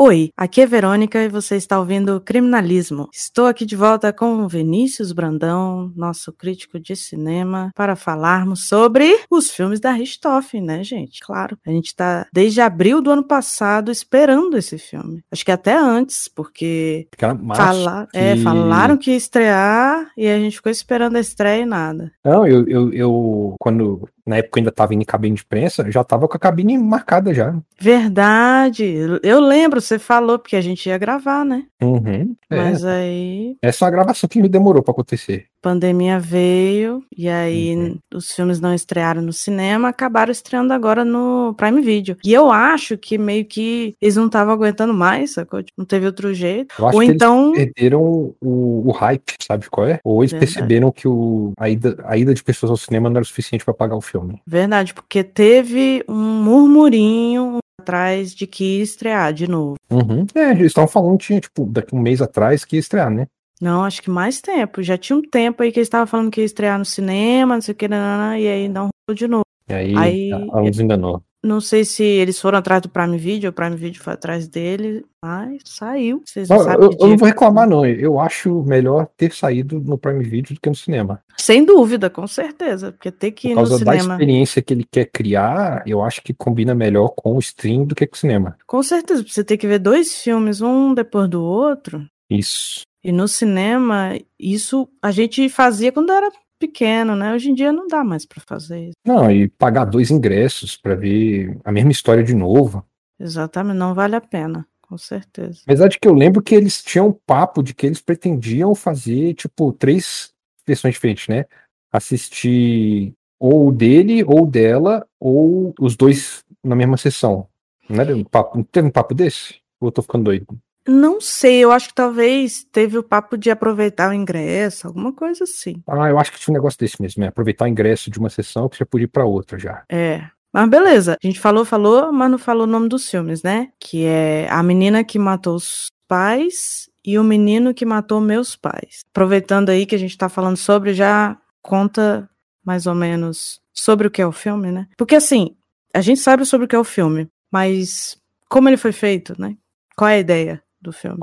Oi, aqui é Verônica e você está ouvindo Criminalismo. Estou aqui de volta com o Vinícius Brandão, nosso crítico de cinema, para falarmos sobre os filmes da Richthofen, né, gente? Claro, a gente está desde abril do ano passado esperando esse filme. Acho que até antes, porque fala... que... É, falaram que ia estrear e a gente ficou esperando a estreia e nada. Não, eu, eu, eu quando na época ainda estava em cabine de imprensa, já estava com a cabine marcada já. Verdade. Eu lembro, você falou, porque a gente ia gravar, né? Uhum, é. Mas aí. Essa é uma gravação que me demorou para acontecer. Pandemia veio, e aí uhum. os filmes não estrearam no cinema, acabaram estreando agora no Prime Video. E eu acho que meio que eles não estavam aguentando mais, sacou? Tipo, não teve outro jeito. Ou então. eles perderam o, o, hype, sabe qual é? Ou eles Verdade. perceberam que o, a, ida, a ida de pessoas ao cinema não era suficiente para pagar o filme. Verdade, porque teve um murmurinho atrás de que ia estrear de novo. Uhum. É, eles estavam falando, tinha, tipo, daqui um mês atrás que ia estrear, né? Não, acho que mais tempo. Já tinha um tempo aí que eles estavam falando que ia estrear no cinema, não sei o que, nanana, e aí não rolou de novo. E aí, aí nos enganou. Não sei se eles foram atrás do Prime Video, o Prime Video foi atrás dele, mas saiu. Vocês não, eu, eu, não vou reclamar, não. Eu acho melhor ter saído no Prime Video do que no cinema. Sem dúvida, com certeza. Porque ter que ir no cinema. Por causa da experiência que ele quer criar, eu acho que combina melhor com o stream do que com o cinema. Com certeza. Você ter que ver dois filmes, um depois do outro. Isso. E no cinema, isso a gente fazia quando era pequeno, né? Hoje em dia não dá mais para fazer isso. Não, e pagar dois ingressos para ver a mesma história de novo. Exatamente, não vale a pena, com certeza. Apesar de que eu lembro que eles tinham um papo de que eles pretendiam fazer, tipo, três versões diferentes, né? Assistir ou dele, ou dela, ou os dois na mesma sessão. Não, era um papo, não teve um papo desse? Ou eu tô ficando doido? Não sei, eu acho que talvez teve o papo de aproveitar o ingresso, alguma coisa assim. Ah, eu acho que tinha um negócio desse mesmo, é aproveitar o ingresso de uma sessão que você podia ir pra outra já. É. Mas beleza, a gente falou, falou, mas não falou o nome dos filmes, né? Que é A Menina que Matou os Pais e O Menino que Matou Meus Pais. Aproveitando aí que a gente tá falando sobre, já conta mais ou menos sobre o que é o filme, né? Porque assim, a gente sabe sobre o que é o filme, mas como ele foi feito, né? Qual é a ideia? Do filme?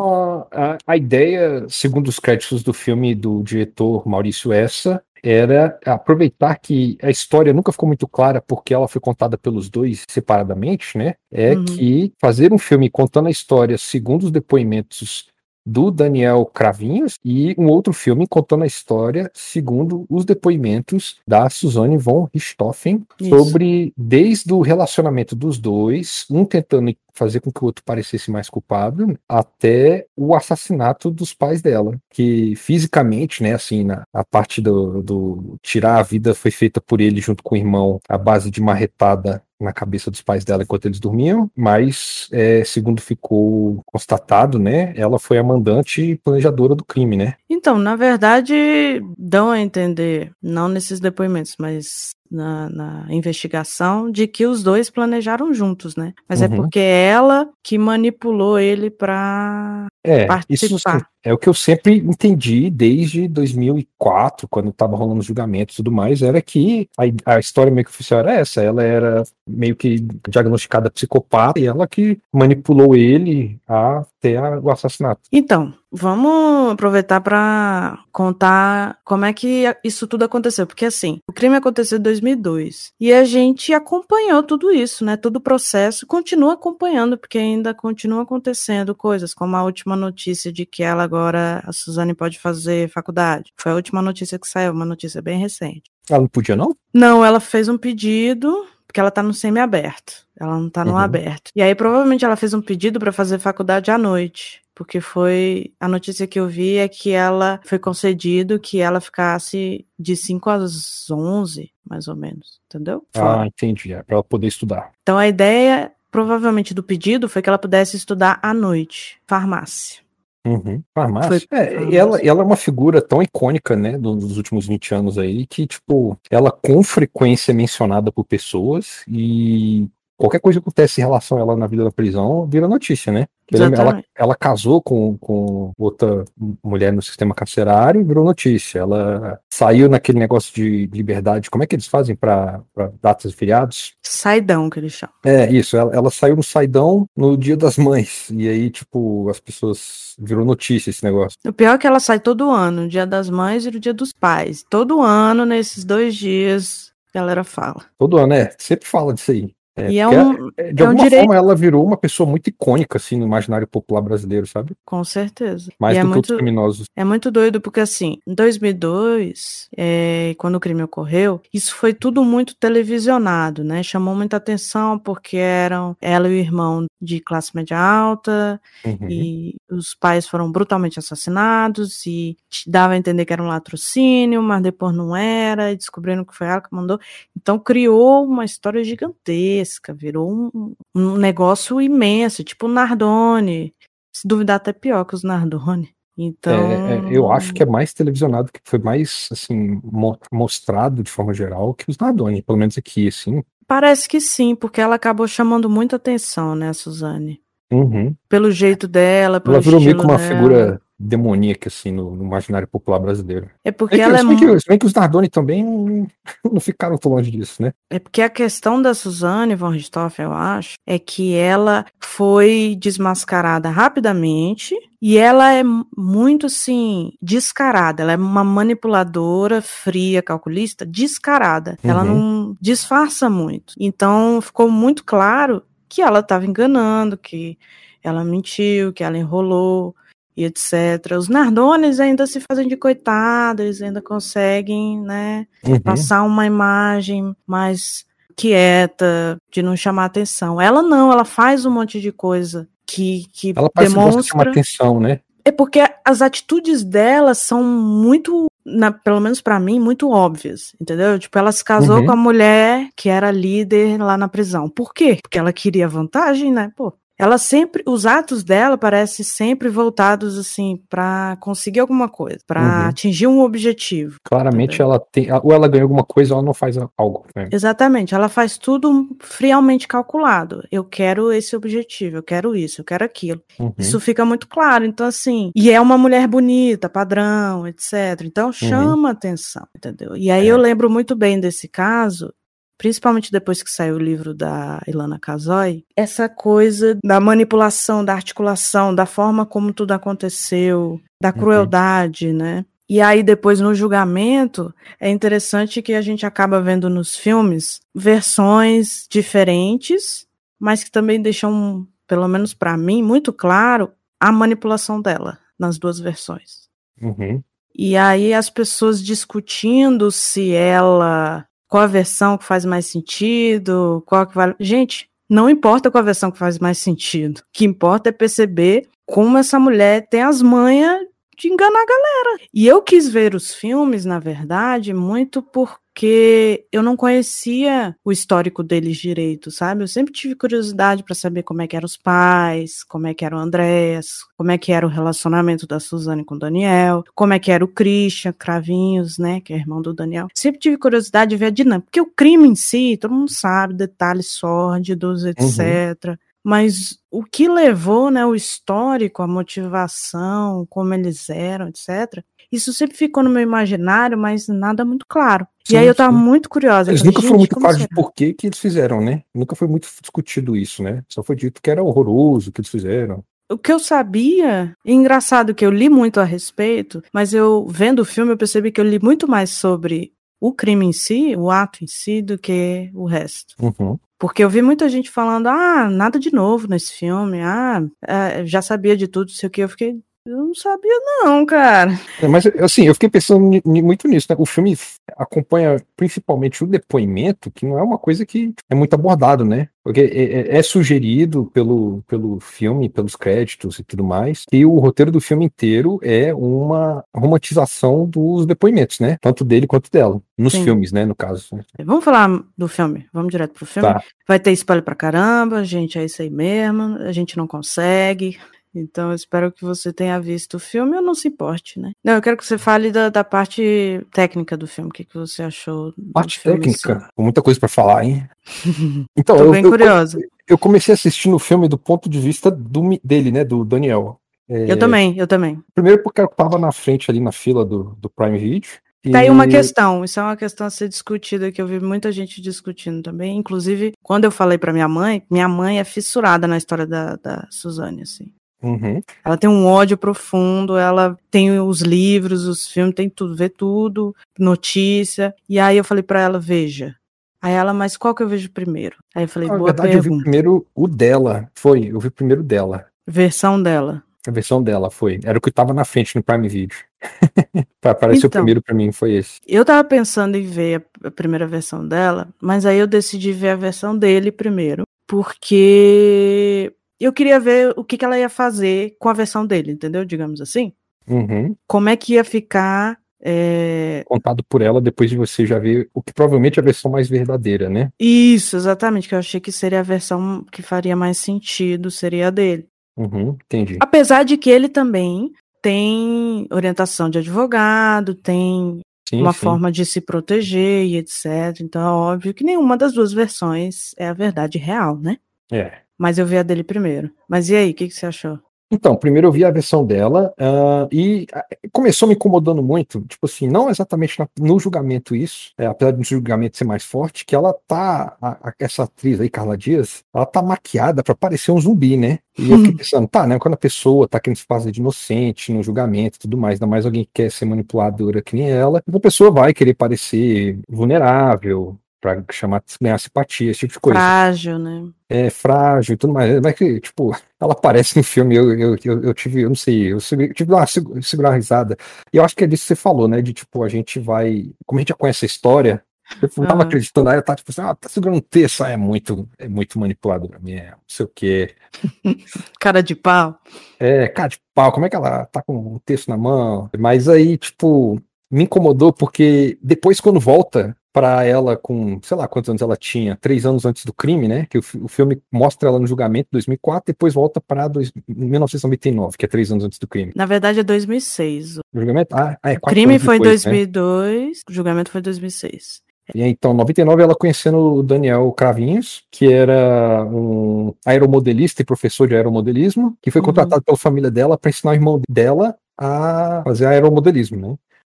a, a, ideia, segundo os créditos do filme do diretor Maurício Essa, era aproveitar que a história nunca ficou muito clara porque ela foi contada pelos dois separadamente, né? É uhum. que fazer um filme contando a história segundo os depoimentos do Daniel Cravinhos e um outro filme contando a história segundo os depoimentos da Suzanne von Richthofen sobre desde o relacionamento dos dois, um tentando fazer com que o outro parecesse mais culpado, até o assassinato dos pais dela, que fisicamente, né, assim, na, a parte do, do tirar a vida foi feita por ele junto com o irmão à base de marretada na cabeça dos pais dela enquanto eles dormiam, mas é, segundo ficou constatado, né, ela foi a mandante e planejadora do crime, né? Então, na verdade, dão a entender, não nesses depoimentos, mas na, na, investigação de que os dois planejaram juntos, né? Mas é uhum. é porque ela que manipulou ele para é, participar. Isso, é o que eu sempre entendi desde 2004, quando estava rolando os julgamentos e tudo mais, era que a, a história meio que oficial era essa. Ela era meio que diagnosticada psicopata e ela que manipulou ele a ter a, o assassinato. Então, vamos aproveitar para contar como é que isso tudo aconteceu, porque assim, o crime aconteceu em 2002 e a gente acompanhou tudo isso, né? Todo o processo, continua acompanhando porque ainda continua acontecendo coisas, como a última notícia de que ela agora a Suzane pode fazer faculdade. Foi a última notícia que saiu, uma notícia bem recente. Ela não podia, não? Não, ela fez um pedido, porque ela tá no semi-aberto. Ela não tá no uhum. aberto. E aí, provavelmente, ela fez um pedido para fazer faculdade à noite. Porque foi. A notícia que eu vi é que ela foi concedido que ela ficasse de 5 às 11, mais ou menos. Entendeu? Ah, entendi. É pra ela poder estudar. Então a ideia, provavelmente, do pedido foi que ela pudesse estudar à noite. Farmácia. Uhum. Farmácia. Foi... É, ela, ela é uma figura tão icônica, né, dos últimos 20 anos aí, que, tipo, ela com frequência é mencionada por pessoas e qualquer coisa que acontece em relação a ela na vida da prisão vira notícia, né? Ela, ela, casou com, com outra mulher no sistema carcerário e virou notícia. Ela saiu naquele negócio de liberdade. Como é que eles fazem para datas e feriados? Saidão, que eles chamam. É, isso. Ela, ela saiu no saidão no dia das mães. E aí, tipo, as pessoas virou notícia esse negócio. O pior é que ela sai todo ano, no dia das mães e no dia dos pais. Todo ano, nesses dois dias, a galera fala. Todo ano, é. Sempre fala disso aí. É, e é um, é, de é alguma um direito... forma ela virou uma pessoa muito icônica assim no imaginário popular brasileiro, sabe? Com certeza. Mais e é do é que muito, outros criminosos. É muito doido porque assim, em 2002, é, quando o crime ocorreu, isso foi tudo muito televisionado, né? Chamou muita atenção porque eram ela e o irmão de classe média alta uhum. e os pais foram brutalmente assassinados e dava a entender que era um latrocínio, mas depois não era e descobriram que foi ela que mandou. Então criou uma história gigantesca virou um, um negócio imenso, tipo o Nardone. Se duvidar, até pior que os Nardone. Então. É, é, eu acho que é mais televisionado, que foi mais, assim, mo mostrado de forma geral que os Nardone, pelo menos aqui, assim. Parece que sim, porque ela acabou chamando muita atenção, né, Suzane? Uhum. Pelo jeito dela, pelo Ela virou meio como uma dela. figura demoníaca, assim, no, no, imaginário popular brasileiro. É porque é que, ela é se bem, que, se bem que os Nardoni também não ficaram tão longe disso, né? É porque a questão da Suzane von Richthofen, eu acho, é que ela foi desmascarada rapidamente e ela é muito, assim, descarada. Ela é uma manipuladora fria, calculista, descarada. Ela Uhum. não disfarça muito. Então, ficou muito claro que ela estava enganando, que ela mentiu, que ela enrolou e etc. Os Nardones ainda se fazem de coitados, eles ainda conseguem, né, Uhum. passar uma imagem mais quieta, de não chamar atenção. Ela não, ela faz um monte de coisa que, que Ela parece que demonstra. atenção, né? É porque as atitudes dela são muito, na- pelo menos pra mim, muito óbvias, entendeu? Tipo, ela se casou Uhum. com a mulher que era líder lá na prisão. Por quê? Porque ela queria vantagem, né? Pô. Ela sempre, os atos dela parecem sempre voltados assim pra conseguir alguma coisa, pra Uhum. atingir um objetivo. Claramente ela tem. Ou ela ganha alguma coisa ou ela não faz algo. Né? Exatamente, ela faz tudo friamente calculado. Eu quero esse objetivo, eu quero isso, eu quero aquilo. Uhum. Isso fica muito claro. Então, assim, e é uma mulher bonita, padrão, etc. Então chama atenção, entendeu? E aí É. eu lembro muito bem desse caso, principalmente depois que saiu o livro da Ilana Casoy, essa coisa da manipulação, da articulação, da forma como tudo aconteceu, da Uhum. crueldade, né? E aí, depois, no julgamento, é interessante que a gente acaba vendo nos filmes versões diferentes, mas que também deixam, pelo menos pra mim, muito claro a manipulação dela nas duas versões. Uhum. E aí as pessoas discutindo se ela. Qual a versão que faz mais sentido, qual que vale. Gente, não importa qual a versão que faz mais sentido. O que importa é perceber como essa mulher tem as manhas de enganar a galera. E eu quis ver os filmes, na verdade, muito porque eu não conhecia o histórico deles direito, sabe? Eu sempre tive curiosidade para saber como é que eram os pais, como é que era o Andrés, como é que era o relacionamento da Suzane com o Daniel, como é que era o Christian Cravinhos, né, que é irmão do Daniel. Sempre tive curiosidade de ver a dinâmica, porque o crime em si, todo mundo sabe, detalhes sórdidos, etc. Mas o que levou, né, o histórico, a motivação, como eles eram, etc. Isso sempre ficou no meu imaginário, mas nada muito claro. Sim, e aí eu tava sim. muito curiosa. Eles nunca foram "Gente, muito claros de será?" por que que eles fizeram, né? Nunca foi muito discutido isso, né? Só foi dito que era horroroso o que eles fizeram. O que eu sabia, engraçado que eu li muito a respeito, mas eu vendo o filme eu percebi que eu li muito mais sobre o crime em si, o ato em si, do que o resto. Uhum. Porque eu vi muita gente falando, ah, nada de novo nesse filme, ah, é, já sabia de tudo, sei o que. Eu fiquei, eu não sabia não, cara. É, Mas, assim, eu fiquei pensando muito nisso, né? O filme acompanha principalmente o depoimento, que não é uma coisa que é muito abordado, né? Porque é, é- é sugerido pelo, pelo filme, pelos créditos e tudo mais, que o roteiro do filme inteiro é uma romantização dos depoimentos, né? Tanto dele quanto dela. Nos Sim. filmes, né? No caso. Vamos falar do filme, vamos direto pro filme. Tá. Vai ter spoiler pra caramba, gente, é isso aí mesmo, a gente não consegue. Então eu espero que você tenha visto o filme ou não se importe, né? Não, eu quero que você fale da, da parte técnica do filme. O que, que você achou? Parte técnica? Com muita coisa para falar, hein? Então, Tô eu, bem eu, curiosa. Eu, comecei assistindo o filme do ponto de vista do, dele, né? Do Daniel. É, eu também, eu também. Primeiro porque eu tava na frente ali na fila do, do Prime Video. Tá aí uma questão, isso é uma questão a ser discutida, que eu vi muita gente discutindo também. Inclusive, quando eu falei para minha mãe, minha mãe é fissurada na história da, da Suzane, assim. Uhum. Ela tem um ódio profundo, ela tem os livros, os filmes, tem tudo, vê tudo, notícia. E aí eu falei para ela, veja. Aí ela, mas qual que eu vejo primeiro? Aí eu falei, Na boa verdade, pergunta. eu vi primeiro o dela, foi, eu vi primeiro dela. Versão dela. A versão dela foi. Era o que estava na frente no Prime Video. Apareceu então, primeiro para mim, foi esse. Eu tava pensando em ver a primeira versão dela, mas aí eu decidi ver a versão dele primeiro, porque eu queria ver o que, que ela ia fazer com a versão dele, entendeu? Digamos assim. Uhum. Como é que ia ficar. É... Contado por ela depois de você já ver o que provavelmente é a versão mais verdadeira, né? Isso, exatamente, que eu achei que seria a versão que faria mais sentido, seria a dele. Uhum, entendi. Apesar de que ele também tem orientação de advogado, tem sim, uma sim. forma de se proteger e etc. Então é óbvio que nenhuma das duas versões é a verdade real, né? É. Mas eu vi a dele primeiro. Mas e aí, o que, que você achou? Então, primeiro eu vi a versão dela uh, e começou me incomodando muito, tipo assim, não exatamente na, no julgamento isso, é, apesar do julgamento ser mais forte, que ela tá, a, a, essa atriz aí, Carla Dias, ela tá maquiada para parecer um zumbi, né? E eu fiquei pensando, tá, né, quando a pessoa tá querendo se fazer de inocente no julgamento e tudo mais, ainda mais alguém que quer ser manipuladora que nem ela, a pessoa vai querer parecer vulnerável, para chamar, ganhar simpatia, esse tipo de coisa. Frágil, né? É, frágil e tudo mais. Mas que, tipo, ela aparece no filme, eu, eu, eu, eu tive, eu não sei, eu tive uma segurar uma risada. E eu acho que é disso que você falou, né? De tipo, a gente vai. Como a gente já conhece a história, eu não tava uhum. acreditando, aí eu tava tipo assim, ah, tá segurando um texto, ah, é muito, é muito manipulador pra mim, é não sei o quê. cara de pau. É, cara de pau, como é que ela tá com um texto na mão? Mas aí, tipo, me incomodou porque depois, quando volta para ela com, sei lá quantos anos ela tinha, três anos antes do crime, né? Que o, o filme mostra ela no julgamento 2004, depois volta para 1999, que é três anos antes do crime. Na verdade é 2006. O julgamento? Ah, é, o crime foi em 2002, né? o julgamento foi em 2006. E então, 99, ela conhecendo o Daniel Cravinhos, que era um aeromodelista e professor de aeromodelismo, que foi uhum. contratado pela família dela para ensinar o irmão dela a fazer aeromodelismo, né?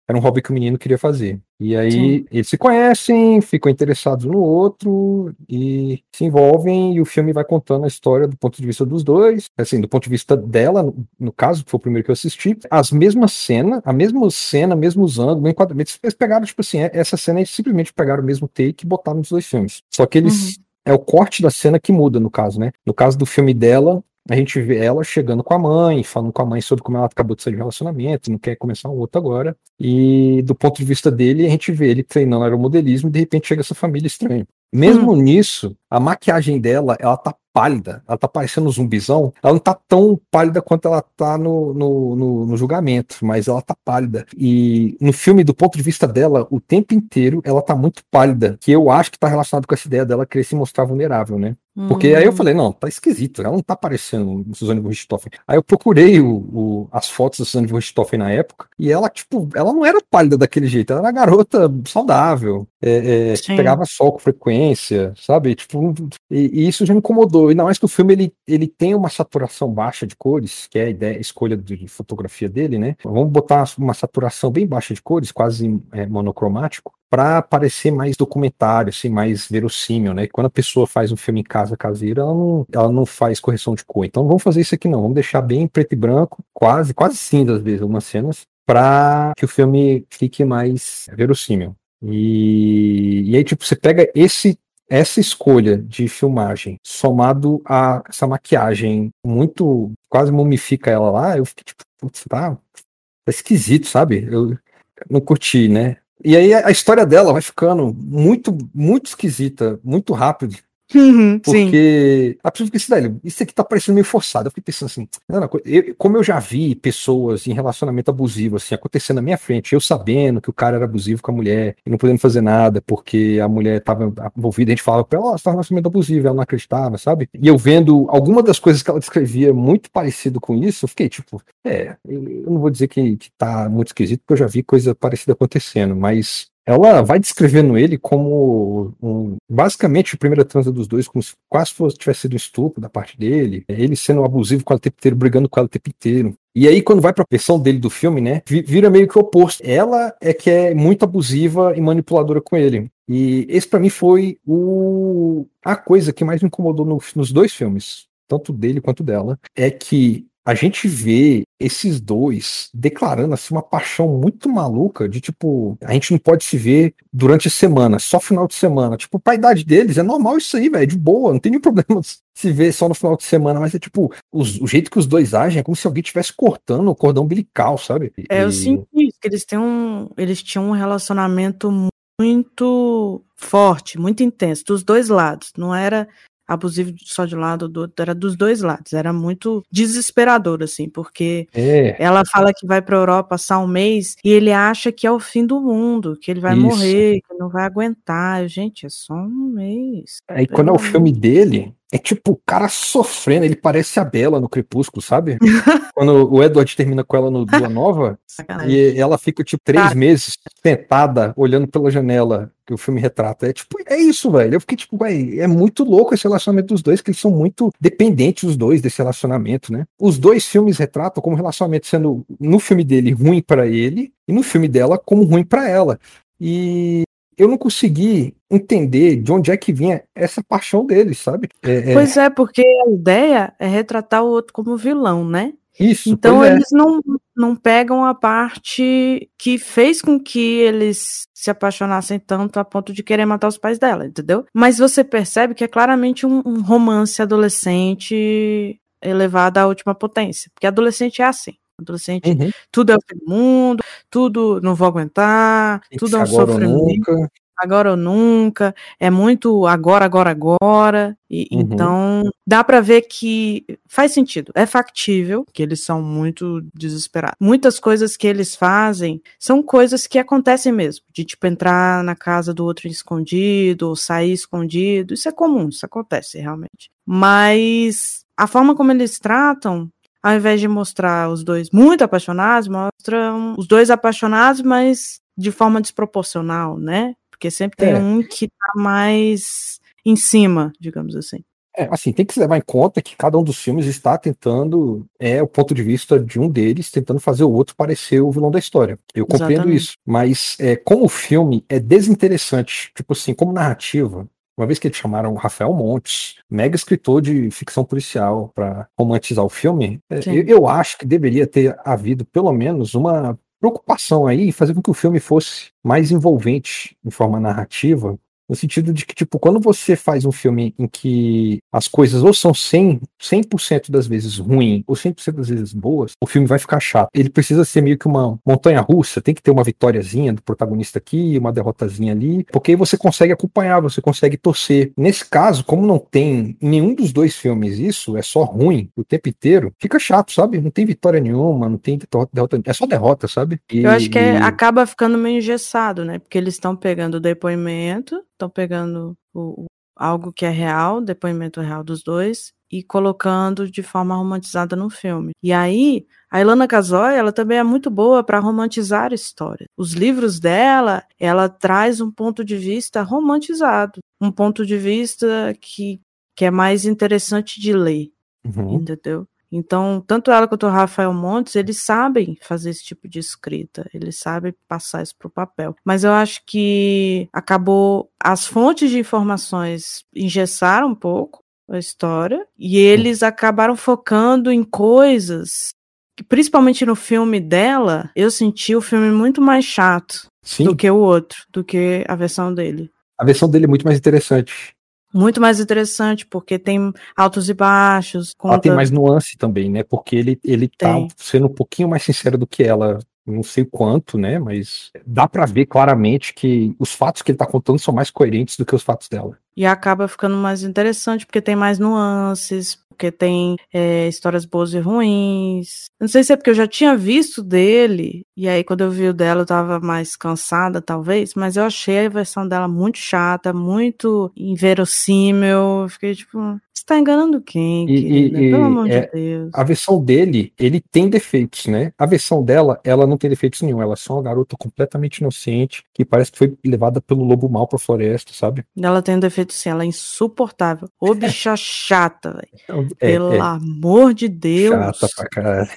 Era um hobby que o menino queria fazer. E aí Sim. eles se conhecem, ficam interessados no outro e se envolvem e o filme vai contando a história do ponto de vista dos dois, assim, do ponto de vista dela, no, caso, que foi o primeiro que eu assisti, as mesmas cenas, a mesma cena, mesmos ângulos, enquadramentos, eles pegaram, tipo assim, é, essa cena eles simplesmente pegaram o mesmo take e botaram nos dois filmes. Só que eles... Uhum. É o corte da cena que muda, no caso, né? No caso do filme dela, a gente vê ela chegando com a mãe, falando com a mãe sobre como ela acabou de sair de relacionamento, não quer começar um outro agora. E do ponto de vista dele, a gente vê ele treinando aeromodelismo e de repente chega essa família estranha. Mesmo hum. nisso, a maquiagem dela, ela tá pálida, ela tá parecendo um zumbizão, ela não tá tão pálida quanto ela tá no, no, no, no, julgamento, mas ela tá pálida. E no filme, do ponto de vista dela, o tempo inteiro ela tá muito pálida, que eu acho que tá relacionado com essa ideia dela querer se mostrar vulnerável, né? Porque aí eu hum. falei, não, tá esquisito, ela não tá parecendo Suzane von Richthofen. Aí eu procurei o, o, as fotos da Suzane von Richthofen na época, e ela, tipo, ela não era pálida daquele jeito, ela era garota saudável, é, é, pegava sol com frequência, sabe? Tipo, e, e, isso já me incomodou. E ainda mais que o filme ele, ele tem uma saturação baixa de cores, que é a ideia, a escolha de fotografia dele, né? Vamos botar uma saturação bem baixa de cores, quase é, monocromático para parecer mais documentário, assim, mais verossímil, né? Quando a pessoa faz um filme em casa caseira, ela não, ela não faz correção de cor. Então vamos fazer isso aqui não, vamos deixar bem preto e branco, quase, quase cinza às vezes, algumas cenas, para que o filme fique mais verossímil. E, e aí, tipo, você pega esse essa escolha de filmagem somado a essa maquiagem muito quase mumifica ela lá, eu fiquei tipo, putz, tá, tá esquisito, sabe? Eu não curti, né? E aí a história dela vai ficando muito, muito esquisita, muito rápido. Uhum, porque sim. a pessoa fica assim, velho, isso aqui tá parecendo meio forçado. Eu fiquei pensando assim, não, eu, como eu já vi pessoas em relacionamento abusivo, assim, acontecendo na minha frente, eu sabendo que o cara era abusivo com a mulher e não podendo fazer nada porque a mulher tava envolvida, a gente falava pra ela, oh, tá relacionamento abusivo, ela não acreditava, sabe? E eu vendo alguma das coisas que ela descrevia muito parecido com isso, eu fiquei tipo, é, eu não vou dizer que, que tá muito esquisito, porque eu já vi coisa parecida acontecendo, mas ela vai descrevendo ele como um, basicamente a primeira transa dos dois, como se quase fosse, tivesse sido um estupro da parte dele, ele sendo abusivo com ela o tempo inteiro, brigando com ela o tempo inteiro. E aí, quando vai pra versão dele do filme, né, vira meio que o oposto. Ela é que é muito abusiva e manipuladora com ele. E esse para mim foi o a coisa que mais me incomodou no, nos dois filmes, tanto dele quanto dela, é que a gente vê esses dois declarando assim uma paixão muito maluca de tipo, a gente não pode se ver durante a semana, só final de semana. Tipo, pra idade deles é normal isso aí, velho, de boa, não tem nenhum problema se ver só no final de semana, mas é tipo, os, o jeito que os dois agem é como se alguém estivesse cortando o cordão umbilical, sabe? É, eu sinto isso, que eles têm um, eles tinham um relacionamento muito forte, muito intenso, dos dois lados. Não era abusivo só de um lado, do outro, era dos dois lados. Era muito desesperador, assim, porque é. ela fala que vai para a Europa passar um mês e ele acha que é o fim do mundo, que ele vai Isso. morrer, que não vai aguentar. Gente, é só um mês. Aí quando é o filme dele, é tipo o cara sofrendo, ele parece a Bela no Crepúsculo, sabe? Quando o Edward termina com ela no Lua Nova, e ela fica tipo três tá. meses sentada, olhando pela janela que o filme retrata. É tipo, é isso, velho. Eu fiquei tipo, velho, é muito louco esse relacionamento dos dois, que eles são muito dependentes os dois desse relacionamento, né? Os dois filmes retratam como relacionamento sendo no filme dele ruim para ele e no filme dela como ruim para ela. E eu não consegui entender de onde é que vinha essa paixão deles, sabe? É, é pois é, porque a ideia é retratar o outro como vilão, né? Isso. Então é. eles é. não, não pegam a parte que fez com que eles se apaixonassem tanto a ponto de querer matar os pais dela, entendeu? Mas você percebe que é claramente um, um romance adolescente elevado à última potência. Porque adolescente é assim. Adolescente, uhum. tudo é o fim do mundo, tudo não vou aguentar, tudo é um sofrimento. Nunca. Agora ou nunca, é muito agora, agora, agora. E, uhum. Então, dá para ver que faz sentido, é factível que eles são muito desesperados. Muitas coisas que eles fazem são coisas que acontecem mesmo, de tipo entrar na casa do outro escondido, ou sair escondido. Isso é comum, isso acontece realmente. Mas a forma como eles tratam ao invés de mostrar os dois muito apaixonados, mostram os dois apaixonados, mas de forma desproporcional, né? Porque sempre tem é. um que tá mais em cima, digamos assim. É, assim, tem que se levar em conta que cada um dos filmes está tentando, é o ponto de vista de um deles, tentando fazer o outro parecer o vilão da história. Eu compreendo Exatamente. isso. Mas é, como o filme é desinteressante, tipo assim, como narrativa, uma vez que eles chamaram o Rafael Montes, mega escritor de ficção policial, para romantizar o filme, é, eu, eu, acho que deveria ter havido pelo menos uma preocupação aí em fazer com que o filme fosse mais envolvente em forma narrativa no sentido de que, tipo, quando você faz um filme em que as coisas ou são 100%, 100 das vezes ruins ou 100% das vezes boas, o filme vai ficar chato. Ele precisa ser meio que uma montanha russa, tem que ter uma vitóriazinha do protagonista aqui, uma derrotazinha ali, porque aí você consegue acompanhar, você consegue torcer. Nesse caso, como não tem em nenhum dos dois filmes isso, é só ruim o tempo inteiro, fica chato, sabe? Não tem vitória nenhuma, não tem derrota, é só derrota, sabe? E, Eu acho que é, acaba ficando meio engessado, né? Porque eles estão pegando o depoimento estão pegando o, o, algo que é real, depoimento real dos dois, e colocando de forma romantizada no filme. E aí, a Ilana Casoy, ela também é muito boa para romantizar a história. Os livros dela, ela traz um ponto de vista romantizado, um ponto de vista que, que é mais interessante de ler, uhum. entendeu? Então, tanto ela quanto o Rafael Montes, eles sabem fazer esse tipo de escrita, eles sabem passar isso para o papel. Mas eu acho que acabou, as fontes de informações engessaram um pouco a história e eles acabaram focando em coisas que, principalmente no filme dela, eu senti o filme muito mais chato Sim. do que o outro, do que a versão dele. A versão dele é muito mais interessante muito mais interessante, porque tem altos e baixos. Conta... Ela tem mais nuance também, né? Porque ele, ele tá sendo um pouquinho mais sincero do que ela não sei quanto, né? Mas dá para ver claramente que os fatos que ele tá contando são mais coerentes do que os fatos dela. E acaba ficando mais interessante porque tem mais nuances, porque tem é, histórias boas e ruins. Não sei se é porque eu já tinha visto dele, e aí quando eu vi o dela eu tava mais cansada, talvez, mas eu achei a versão dela muito chata, muito inverossímil. Eu fiquei tipo, você tá enganando quem, E- e- Pelo e, amor é, de Deus. A versão dele, ele tem defeitos, né? A versão dela, ela não tem defeitos nenhum. Ela é só uma garota completamente inocente que parece que foi levada pelo lobo mal pra floresta, sabe? Ela tem um defeito sim, ela é insuportável. Ô bicha chata, velho. É, Pelo é amor de Deus. chata pra caralho.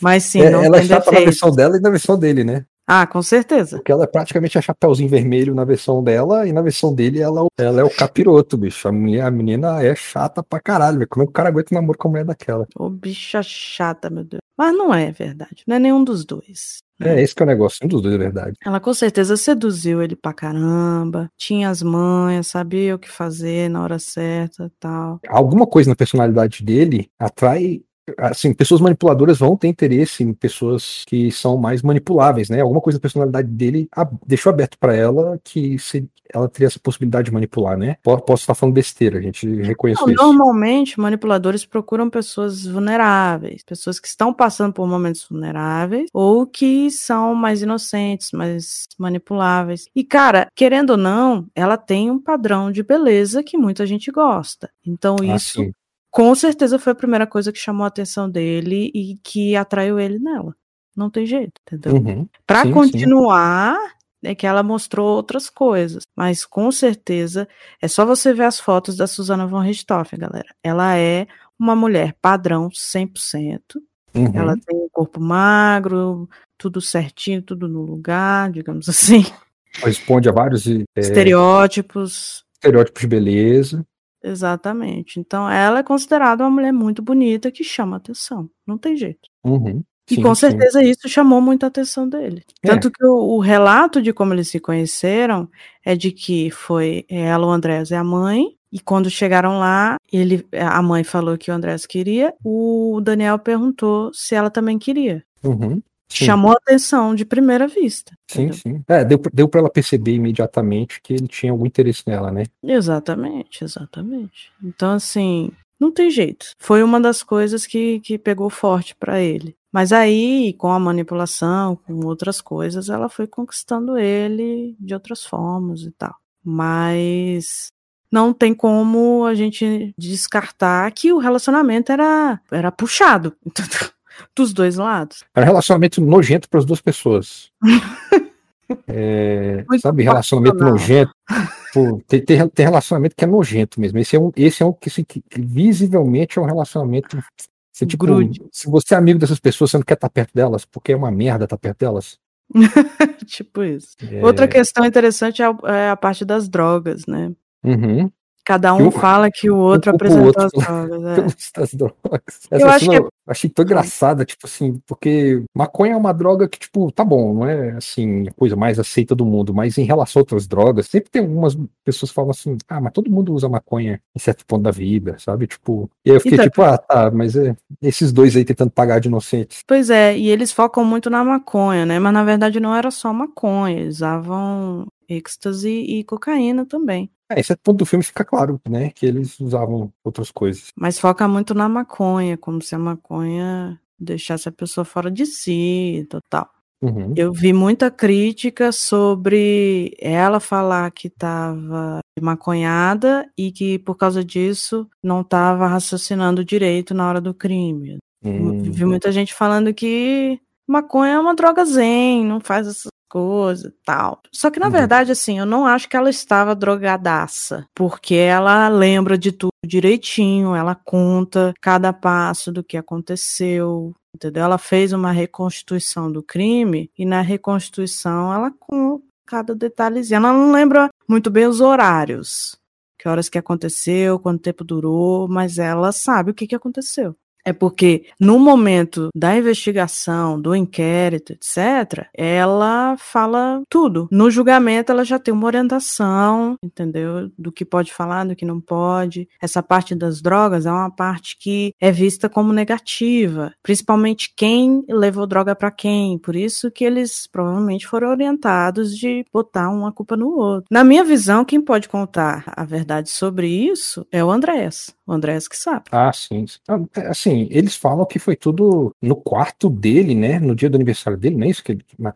Mas sim, É, não ela é tem chata na versão dela e na versão dele, né? Ah, com certeza. Porque ela é praticamente a Chapeuzinho Vermelho na versão dela, e na versão dele ela, ela é o capiroto, bicho. A menina, a menina é chata pra caralho, velho. Como é que o cara aguenta um namoro com a mulher daquela? Ô bicha chata, meu Deus. Mas não é verdade. Não é nenhum dos dois. É, esse que é o negócio, um dos dois é verdade. Ela com certeza seduziu ele pra caramba. Tinha as manhas, sabia o que fazer na hora certa e tal. Alguma coisa na personalidade dele atrai. Assim, pessoas manipuladoras vão ter interesse em pessoas que são mais manipuláveis, né? Alguma coisa na personalidade dele a- deixou aberto pra ela que se, ela teria essa possibilidade de manipular, né? Po- Posso estar falando besteira, a gente reconhece Não, isso. normalmente, manipuladores procuram pessoas vulneráveis, pessoas que estão passando por momentos vulneráveis ou que são mais inocentes, mais manipuláveis. E, cara, querendo ou não, ela tem um padrão de beleza que muita gente gosta. Então, Ah, isso sim. Com certeza foi a primeira coisa que chamou a atenção dele e que atraiu ele nela. Não tem jeito, entendeu? Uhum. Pra Sim, sim. continuar, é que ela mostrou outras coisas. Mas com certeza, é só você ver as fotos da Susana von Richthofen, galera. Ela é uma mulher padrão 100%. Uhum. Ela tem um corpo magro, tudo certinho, tudo no lugar, digamos assim. Responde a vários é, Estereótipos. estereótipos de beleza. Exatamente. Então, ela é considerada uma mulher muito bonita que chama atenção. Não tem jeito. Uhum. E Sim, com sim. certeza isso chamou muita atenção dele. É. Tanto que o, o relato de como eles se conheceram é de que foi ela, o Andrés e a mãe. E quando chegaram lá, ele, a mãe falou que o Andrés queria. O Daniel perguntou se ela também queria. Uhum. Sim. Chamou atenção de primeira vista. Sim, entendeu? sim. É, deu, pra- deu para ela perceber imediatamente que ele tinha algum interesse nela, né? Exatamente, exatamente. Então, assim, não tem jeito. Foi uma das coisas que, que pegou forte pra ele. Mas aí, com a manipulação, com outras coisas, ela foi conquistando ele de outras formas e tal. Mas não tem como a gente descartar que o relacionamento era, era puxado entendeu? Dos dois lados. Era um relacionamento nojento para as duas pessoas. É, sabe, relacionamento nojento. Pô, tem, tem, tem relacionamento que é nojento mesmo. Esse é um, esse é um que, assim, que visivelmente é um relacionamento. Você, tipo, Grude. se você é amigo dessas pessoas, você não quer estar perto delas, porque é uma merda estar perto delas. tipo isso. É, Outra questão interessante é a, é a parte das drogas, né? uhum. Cada um fala que o outro culpa o apresentou outro as drogas. é. drogas. Eu Essa acho cena que é- eu achei tão engraçada, tipo assim, porque maconha é uma droga que, tipo, tá bom, não é assim, a coisa mais aceita do mundo, mas em relação a outras drogas, sempre tem algumas pessoas que falam assim, ah, mas todo mundo usa maconha em certo ponto da vida, sabe? Tipo, e aí eu fiquei Então- tipo, ah, tá, mas é esses dois aí tentando pagar de inocentes. Pois é, e eles focam muito na maconha, né? Mas na verdade não era só maconha, eles usavam êxtase e cocaína também. É, em certo ponto do filme fica claro, né, que eles usavam outras coisas. Mas foca muito na maconha, como se a maconha deixasse a pessoa fora de si, e total. Uhum. Eu vi muita crítica sobre ela falar que estava maconhada e que por causa disso não estava raciocinando direito na hora do crime. Hum. Vi muita gente falando que maconha é uma droga zen, não faz essas coisas e tal. Só que na Uhum. verdade, assim, eu não acho que ela estava drogadaça, porque ela lembra de tudo direitinho, ela conta cada passo do que aconteceu, entendeu? Ela fez uma reconstituição do crime e na reconstituição ela com cada detalhezinho. Ela não lembra muito bem os horários, que horas que aconteceu, quanto tempo durou, mas ela sabe o que, que aconteceu. É porque no momento da investigação, do inquérito, etc., ela fala tudo. No julgamento, ela já tem uma orientação, entendeu? Do que pode falar, do que não pode. Essa parte das drogas é uma parte que é vista como negativa, principalmente quem levou droga para quem. Por isso que eles provavelmente foram orientados de botar uma culpa no outro. Na minha visão, quem pode contar a verdade sobre isso é o Andrés. O Andrés que sabe. Ah, sim. Ah, é, assim, eles falam que foi tudo no quarto dele, né? No dia do aniversário dele, não é isso? Que, na,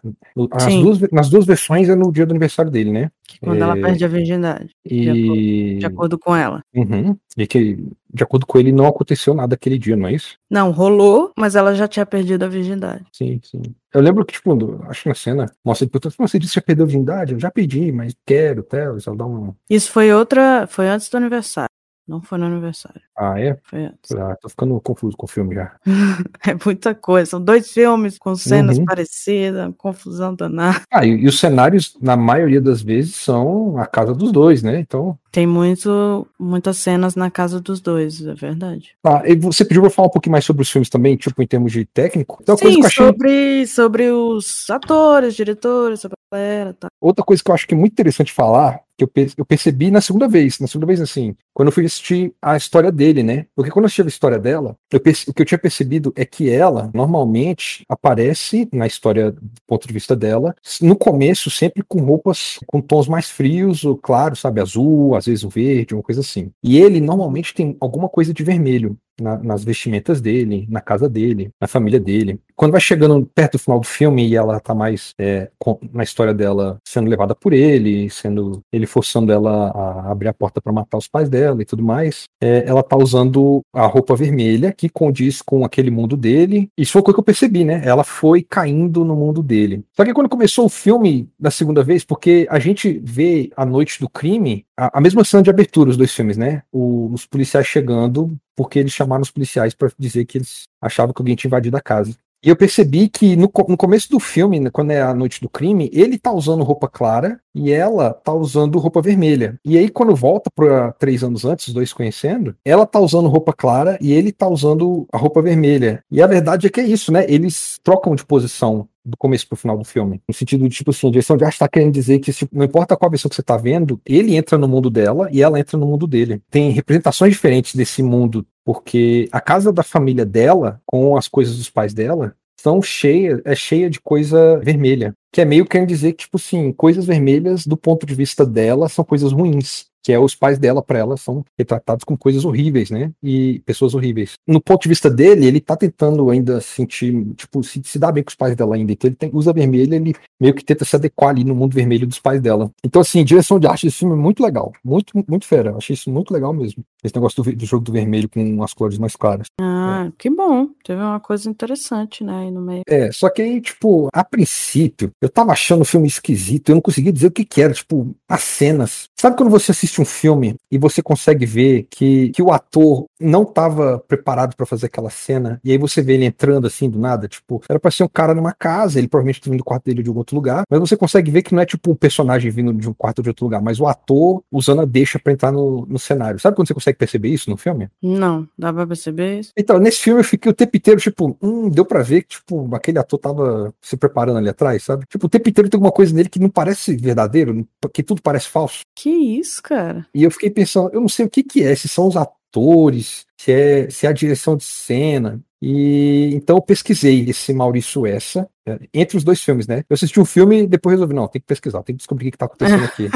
as duas, nas duas versões é no dia do aniversário dele, né? Que quando é... ela perde a virgindade. E... De acordo, de acordo com ela. Uhum. E que, de acordo com ele, não aconteceu nada aquele dia, não é isso? Não, rolou, mas ela já tinha perdido a virgindade. Sim, sim. Eu lembro que, tipo, acho que na cena, mostra ele perguntando, você disse que já perdeu a virgindade? Eu já pedi, mas quero, tal. Ela dá um... Isso foi outra, foi antes do aniversário. Não foi no aniversário. Ah, é? Foi antes. Ah, tô ficando confuso com o filme já. é muita coisa. São dois filmes com cenas uhum. parecidas, confusão danada. Ah, e, e, os cenários, na maioria das vezes, são a casa dos dois, né? Então. Tem muito, muitas cenas na casa dos dois, é verdade. Ah, e você pediu pra falar um pouquinho mais sobre os filmes também, tipo, em termos de técnico? Então, Sim, coisa que achei... sobre, sobre os atores, diretores, sobre a galera tá. Outra coisa que eu acho que é muito interessante falar que eu, eu percebi na segunda vez, na segunda vez assim, quando eu fui assistir a história dele, né? Porque quando eu assisti a história dela, o que eu tinha percebido é que ela normalmente aparece na história do ponto de vista dela, no começo sempre com roupas com tons mais frios, ou claro, sabe, azul, às vezes o verde, uma coisa assim. E ele normalmente tem alguma coisa de vermelho na, nas vestimentas dele, na casa dele, na família dele. Quando vai chegando perto do final do filme e ela tá mais é, com, na história dela sendo levada por ele, sendo ele forçando ela a abrir a porta para matar os pais dela e tudo mais, é, ela tá usando a roupa vermelha que condiz com aquele mundo dele. Isso foi o que eu percebi, né? Ela foi caindo no mundo dele. Só que quando começou o filme da segunda vez, porque a gente vê a noite do crime, a, a mesma cena de abertura, os dois filmes, né? O, os policiais chegando porque eles chamaram os policiais para dizer que eles achavam que alguém tinha invadido a casa. E eu percebi que no, no, começo do filme, né, quando é a noite do crime, ele tá usando roupa clara e ela tá usando roupa vermelha. E aí, quando volta para três anos antes, os dois conhecendo, ela tá usando roupa clara e ele tá usando a roupa vermelha. E a verdade é que é isso, né? Eles trocam de posição do começo pro final do filme. No sentido de, tipo assim, a direção de arte tá querendo dizer que, tipo, não importa qual versão que você tá vendo, ele entra no mundo dela e ela entra no mundo dele. Tem representações diferentes desse mundo, porque a casa da família dela, com as coisas dos pais dela, são cheia, é cheia de coisa vermelha. Que é meio querendo dizer que, tipo assim, coisas vermelhas, do ponto de vista dela, são coisas ruins que é os pais dela para ela são retratados como coisas horríveis, né? E pessoas horríveis. No ponto de vista dele, ele tá tentando ainda sentir, tipo, se, se dar bem com os pais dela ainda. Então ele tem, usa vermelho, ele meio que tenta se adequar ali no mundo vermelho dos pais dela. Então, assim, direção de arte desse filme é muito legal. Muito, muito fera. Eu achei isso muito legal mesmo. Esse negócio do, do jogo do vermelho com as cores mais claras. Ah, é. que bom. Teve uma coisa interessante, né, aí no meio. É, só que aí, tipo, a princípio, eu tava achando o filme esquisito, eu não conseguia dizer o que que era, tipo, as cenas. Sabe quando você assiste assiste um filme e você consegue ver que, que o ator não estava preparado para fazer aquela cena, e aí você vê ele entrando assim do nada, tipo, era pra ser um cara numa casa, ele provavelmente tá vindo do quarto dele de algum outro lugar, mas você consegue ver que não é tipo um personagem vindo de um quarto de outro lugar, mas o ator usando a deixa para entrar no, no cenário. Sabe quando você consegue perceber isso no filme? Não, dá pra perceber isso. Então, nesse filme eu fiquei o tempo inteiro, tipo, hum, deu pra ver que, tipo, aquele ator tava se preparando ali atrás, sabe? Tipo, o tempo inteiro tem alguma coisa nele que não parece verdadeiro, que tudo parece falso. Que isso, cara? E eu fiquei pensando, eu não sei o que que é, se são os atores, se é, se é a direção de cena. E então eu pesquisei esse Maurício Essa, entre os dois filmes, né? Eu assisti um filme e depois resolvi, não, tem que pesquisar, tem que descobrir o que, está acontecendo aqui.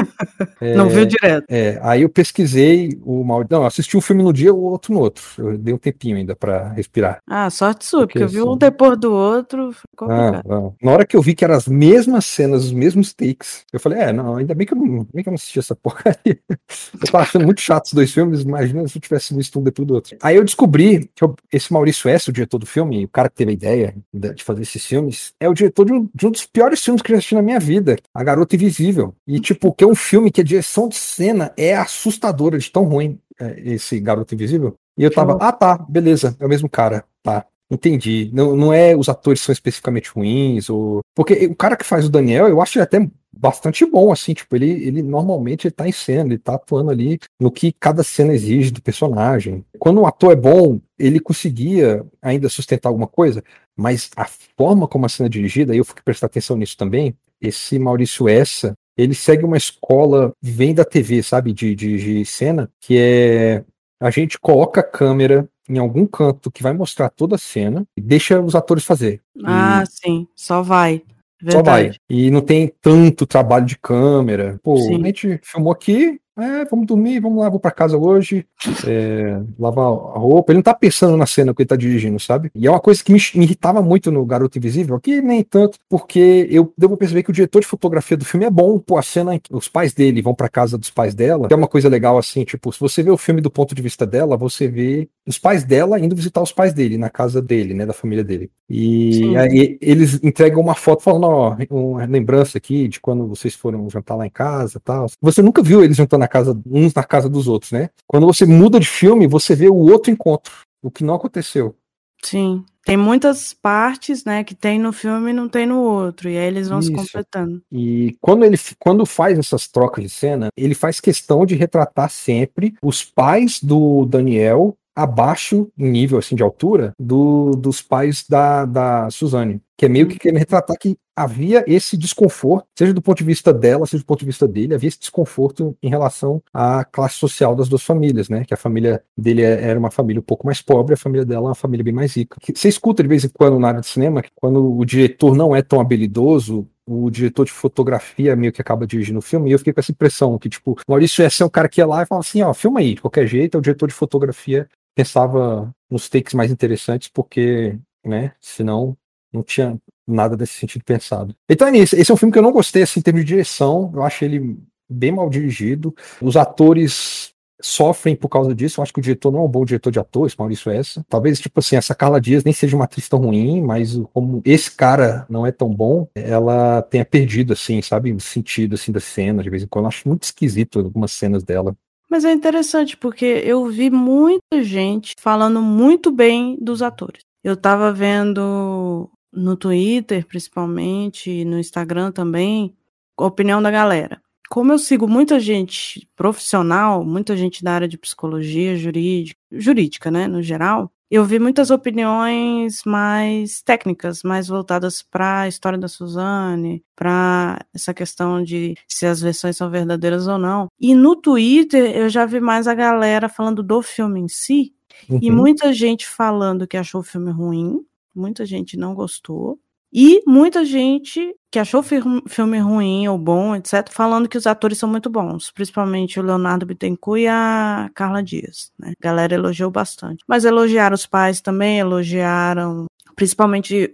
é, não viu direto. É, aí eu pesquisei o Maurício. Não, eu assisti um filme no dia, o outro no outro. Eu dei um tempinho ainda para respirar. Ah, sorte sua, porque, porque eu vi um depois do outro. Ah, ah. Na hora que eu vi que eram as mesmas cenas, os mesmos takes, eu falei, é, não, ainda bem que eu não, bem que eu não assisti essa porcaria. eu tava achando muito chato os dois filmes, imagina se eu tivesse visto um depois do outro. Aí eu descobri que eu, esse Maurício S., o diretor do filme, o cara que teve a ideia de fazer esses filmes, é o diretor de um, de um, dos piores filmes que eu já assisti na minha vida, A Garota Invisível. E, tipo, que é um filme que a direção de cena é assustadora de tão ruim, é, esse Garota Invisível. E eu tava, ah tá, beleza, é o mesmo cara, tá. Entendi. Não, não é os atores são especificamente ruins, ou. Porque o cara que faz o Daniel, eu acho ele até bastante bom, assim, tipo, ele, ele normalmente ele tá em cena, ele tá atuando ali no que cada cena exige do personagem. Quando um ator é bom, ele conseguia ainda sustentar alguma coisa, mas a forma como a cena é dirigida, e eu fui prestar atenção nisso também, esse Maurício Essa, ele segue uma escola, vem da TV, sabe, de, de, de cena, que é a gente coloca a câmera em algum canto que vai mostrar toda a cena e deixa os atores fazer. Ah, e... sim, só vai. Verdade. Só vai. E não tem tanto trabalho de câmera. Pô, sim. a gente filmou aqui, é, vamos dormir, vamos lá, vou para casa hoje, é, lavar a roupa. Ele não tá pensando na cena que ele tá dirigindo, sabe? E é uma coisa que me, me irritava muito no Garoto Invisível, que nem tanto, porque eu devo perceber que o diretor de fotografia do filme é bom, pô, a cena, os pais dele vão para casa dos pais dela, é uma coisa legal assim, tipo, se você vê o filme do ponto de vista dela, você vê os pais dela indo visitar os pais dele, na casa dele, né, da família dele. E Sim. aí eles entregam uma foto falando, ó, uma lembrança aqui de quando vocês foram jantar lá em casa tal. Você nunca viu eles jantando na casa, uns na casa dos outros, né? Quando você muda de filme, você vê o outro encontro, o que não aconteceu. Sim. Tem muitas partes, né, que tem no filme e não tem no outro, e aí eles vão Isso. se completando. E quando ele quando faz essas trocas de cena, ele faz questão de retratar sempre os pais do Daniel abaixo em nível assim de altura do, dos pais da, da Suzane, que é meio que querendo retratar que havia esse desconforto, seja do ponto de vista dela, seja do ponto de vista dele, havia esse desconforto em relação à classe social das duas famílias, né? Que a família dele é, era uma família um pouco mais pobre, a família dela é uma família bem mais rica. Você escuta de vez em quando na área de cinema que quando o diretor não é tão habilidoso, o diretor de fotografia meio que acaba dirigindo o filme, e eu fiquei com essa impressão que, tipo, Maurício esse é o cara que ia lá e fala assim, ó, filma aí, de qualquer jeito, é o diretor de fotografia pensava nos takes mais interessantes, porque, né, senão não tinha nada desse sentido pensado. Então é isso. Esse é um filme que eu não gostei, assim, em termos de direção. Eu acho ele bem mal dirigido. Os atores sofrem por causa disso. Eu acho que o diretor não é um bom diretor de atores, Maurício essa. Talvez, tipo assim, essa Carla Dias nem seja uma atriz tão ruim, mas como esse cara não é tão bom, ela tenha perdido, assim, sabe, o sentido, assim, da cena, de vez em quando. Eu acho muito esquisito algumas cenas dela. Mas é interessante porque eu vi muita gente falando muito bem dos atores. Eu tava vendo no Twitter, principalmente, no Instagram também, a opinião da galera. Como eu sigo muita gente profissional, muita gente da área de psicologia jurídica, jurídica, né, no geral, eu vi muitas opiniões mais técnicas, mais voltadas para a história da Suzane, para essa questão de se as versões são verdadeiras ou não. E no Twitter eu já vi mais a galera falando do filme em si, uhum. e muita gente falando que achou o filme ruim, muita gente não gostou. E muita gente que achou o filme ruim ou bom, etc., falando que os atores são muito bons, principalmente o Leonardo Bittencourt e a Carla Dias. Né? A galera elogiou bastante. Mas elogiaram os pais também, elogiaram principalmente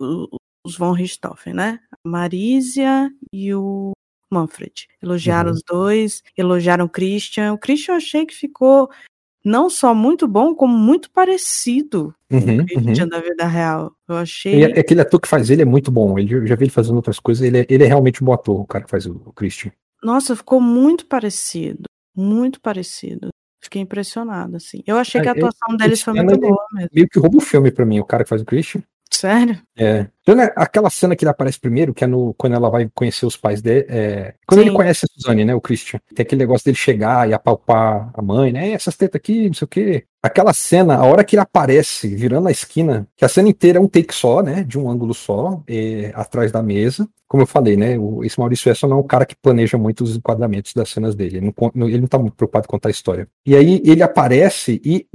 os von Richthofen, né? A Marísia e o Manfred. Elogiaram uhum. os dois, elogiaram o Christian. O Christian eu achei que ficou não só muito bom, como muito parecido uhum, com o uhum. da vida real. Eu achei. E aquele ator que faz ele é muito bom. Ele, eu já vi ele fazendo outras coisas. Ele é, ele é realmente um bom ator, o cara que faz o, o Christian. Nossa, ficou muito parecido. Muito parecido. Fiquei impressionado, assim. Eu achei é, que a atuação deles foi muito boa mesmo. Meio que rouba o filme pra mim, o cara que faz o Christian. Sério? É. Então, né, aquela cena que ele aparece primeiro, que é no, quando ela vai conhecer os pais dele. É, quando Sim. ele conhece a Suzane, né? O Christian. Tem aquele negócio dele chegar e apalpar a mãe, né? Essas tetas aqui, não sei o quê. Aquela cena, a hora que ele aparece virando a esquina, que a cena inteira é um take só, né? De um ângulo só, é, atrás da mesa. Como eu falei, né? O, esse Maurício Esson não é um cara que planeja muito os enquadramentos das cenas dele. Ele não, ele não tá muito preocupado em contar a história. E aí ele aparece, e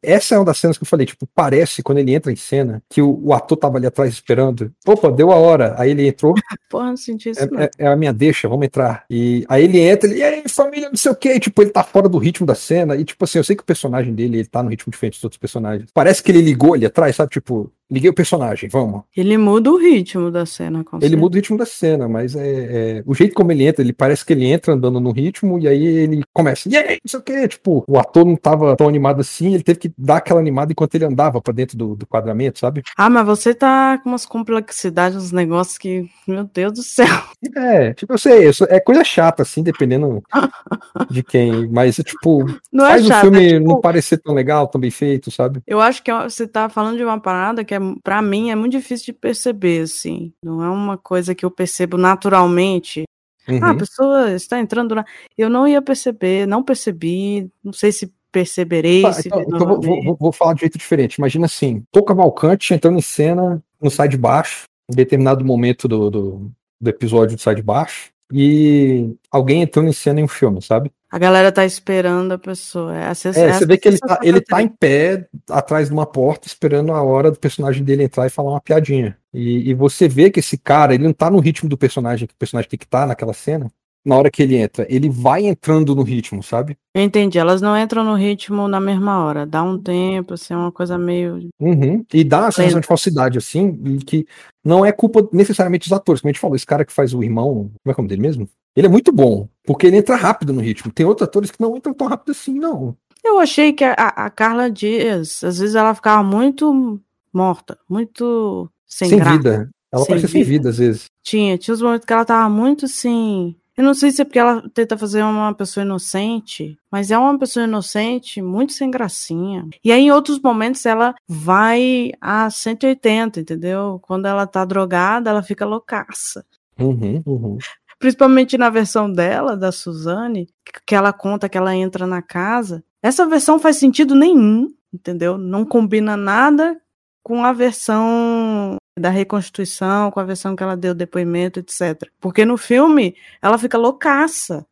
essa é uma das cenas que eu falei, tipo, parece quando ele entra em cena que o, o ator tava ali atrás esperando. Opa, deu a hora. Aí ele entrou. Porra, não senti isso. É, é, é, a minha deixa, vamos entrar. E aí ele entra, ele, e aí, família, não sei o quê. tipo, ele tá fora do ritmo da cena. E, tipo assim, eu sei que o personagem dele, ele tá no ritmo diferente dos outros personagens. Parece que ele ligou ali atrás, sabe? Tipo, liguei o personagem, vamos. Ele muda o ritmo da cena, com Ele certeza. muda o ritmo da cena, mas é, é, o jeito como ele entra, ele parece que ele entra andando no ritmo e aí ele começa, e aí, não sei o que, tipo, o ator não tava tão animado assim, ele teve que dar aquela animada enquanto ele andava pra dentro do, do quadramento, sabe? Ah, mas você tá com umas complexidades, uns negócios que, meu Deus do céu. É, tipo, eu sei, é coisa chata, assim, dependendo de quem, mas, tipo, não é faz é chato, o filme é, tipo... não parecer tão legal, tão bem feito, sabe? Eu acho que você tá falando de uma parada que é, para mim é muito difícil de perceber, assim. Não é uma coisa que eu percebo naturalmente. Uhum. Ah, a uhum. pessoa está entrando na. Eu não ia perceber, não percebi. Não sei se percebereis. Tá, então, então vou, vou, vou, falar de jeito diferente. Imagina assim: Tô Cavalcante entrando em cena no Sai de Baixo, em determinado momento do, do, do episódio do Sai de Baixo, e alguém entrando em cena em um filme, sabe? A galera tá esperando a pessoa. É, essa, é, você vê que ele tá, ele tá em pé atrás de uma porta, esperando a hora do personagem dele entrar e falar uma piadinha. E, e você vê que esse cara, ele não tá no ritmo do personagem, que o personagem tem que estar tá naquela cena na hora que ele entra. Ele vai entrando no ritmo, sabe? Eu entendi. Elas não entram no ritmo na mesma hora. Dá um tempo, assim, é uma coisa meio. Uhum. E dá uma sensação de falsidade, assim, que não é culpa necessariamente dos atores. Como a gente falou, esse cara que faz o irmão. Como é, é o nome dele mesmo? Ele é muito bom, porque ele entra rápido no ritmo. Tem outros atores que não entram tão rápido assim, não. Eu achei que a, a Carla Dias, às vezes ela ficava muito morta, muito sem, sem vida. Ela sem parecia vida. sem vida, às vezes. Tinha, tinha os momentos que ela tava muito assim eu não sei se é porque ela tenta fazer uma pessoa inocente, mas é uma pessoa inocente, muito sem gracinha. E aí, em outros momentos, ela vai a 180, entendeu? Quando ela tá drogada, ela fica loucaça. Uhum, uhum. Principalmente na versão dela, da Suzane, que ela conta que ela entra na casa. Essa versão faz sentido nenhum, entendeu? Não combina nada com a versão da reconstituição, com a versão que ela deu depoimento, etc. Porque no filme ela fica loucaça.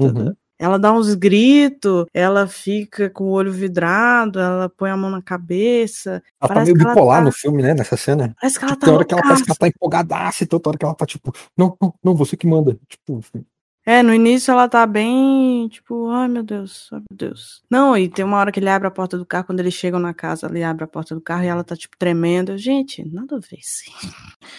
Uhum. Ela dá uns gritos, ela fica com o olho vidrado, ela põe a mão na cabeça. Ela tá meio bipolar tá... no filme, né? Nessa cena. Parece que ela tipo, tá Tem hora que ela parece que ela tá empolgadaça e toda hora que ela tá tipo, não, não, não, você que manda. Tipo, é, no início ela tá bem, tipo, ai meu Deus, ai meu Deus. Não, e tem uma hora que ele abre a porta do carro, quando eles chegam na casa, ele abre a porta do carro e ela tá, tipo, tremendo. Gente, nada a ver, sim.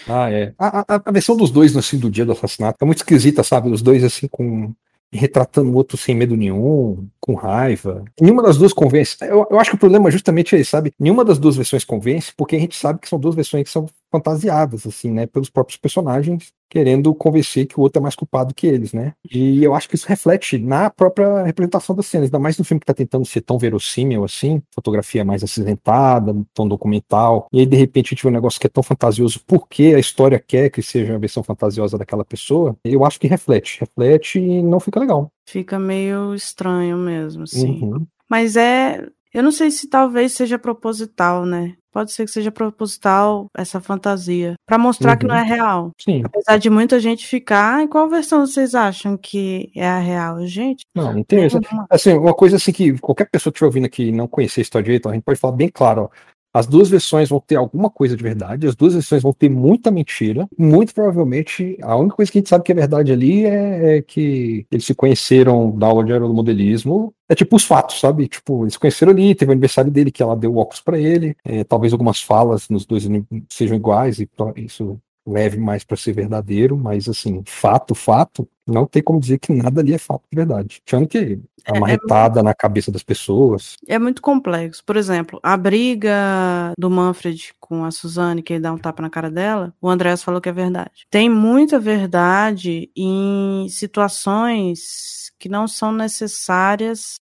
Ah, é. A, a, a versão dos dois, assim, do dia do assassinato, é muito esquisita, sabe? Os dois, assim, com retratando o outro sem medo nenhum, com raiva. Nenhuma das duas convence. Eu, eu acho que o problema justamente é esse, sabe? Nenhuma das duas versões convence, porque a gente sabe que são duas versões que são fantasiadas, assim, né? Pelos próprios personagens querendo convencer que o outro é mais culpado que eles, né? E eu acho que isso reflete na própria representação das cenas, ainda mais no filme que tá tentando ser tão verossímil assim, fotografia mais acinzentada, tão documental, e aí de repente a gente vê um negócio que é tão fantasioso porque a história quer que seja a versão fantasiosa daquela pessoa, eu acho que reflete, reflete e não fica legal. Fica meio estranho mesmo, sim. Uhum. Mas é, eu não sei se talvez seja proposital, né? Pode ser que seja proposital essa fantasia, para mostrar uhum. que não é uhum. real. Sim. Apesar de muita gente ficar, em qual versão vocês acham que é a real, gente? Não, não tem essa. Assim, uma coisa assim que qualquer pessoa que estiver ouvindo aqui e não conhecer a história direito, a gente pode falar bem claro, ó. As duas versões vão ter alguma coisa de verdade, as duas versões vão ter muita mentira. Muito provavelmente, a única coisa que a gente sabe que é verdade ali é, é que eles se conheceram da aula de aeromodelismo. É tipo os fatos, sabe? Tipo, eles se conheceram ali, teve o aniversário dele, que ela deu óculos para ele. É, talvez algumas falas nos dois sejam iguais, e isso leve mais para ser verdadeiro, mas assim, fato, fato, não tem como dizer que nada ali é fato de verdade. Tirando que é uma é, é na cabeça das pessoas. É muito complexo. Por exemplo, a briga do Manfred com a Suzane, que ele dá um tapa na cara dela, o Andrés falou que é verdade. Tem muita verdade em situações que não são necessárias.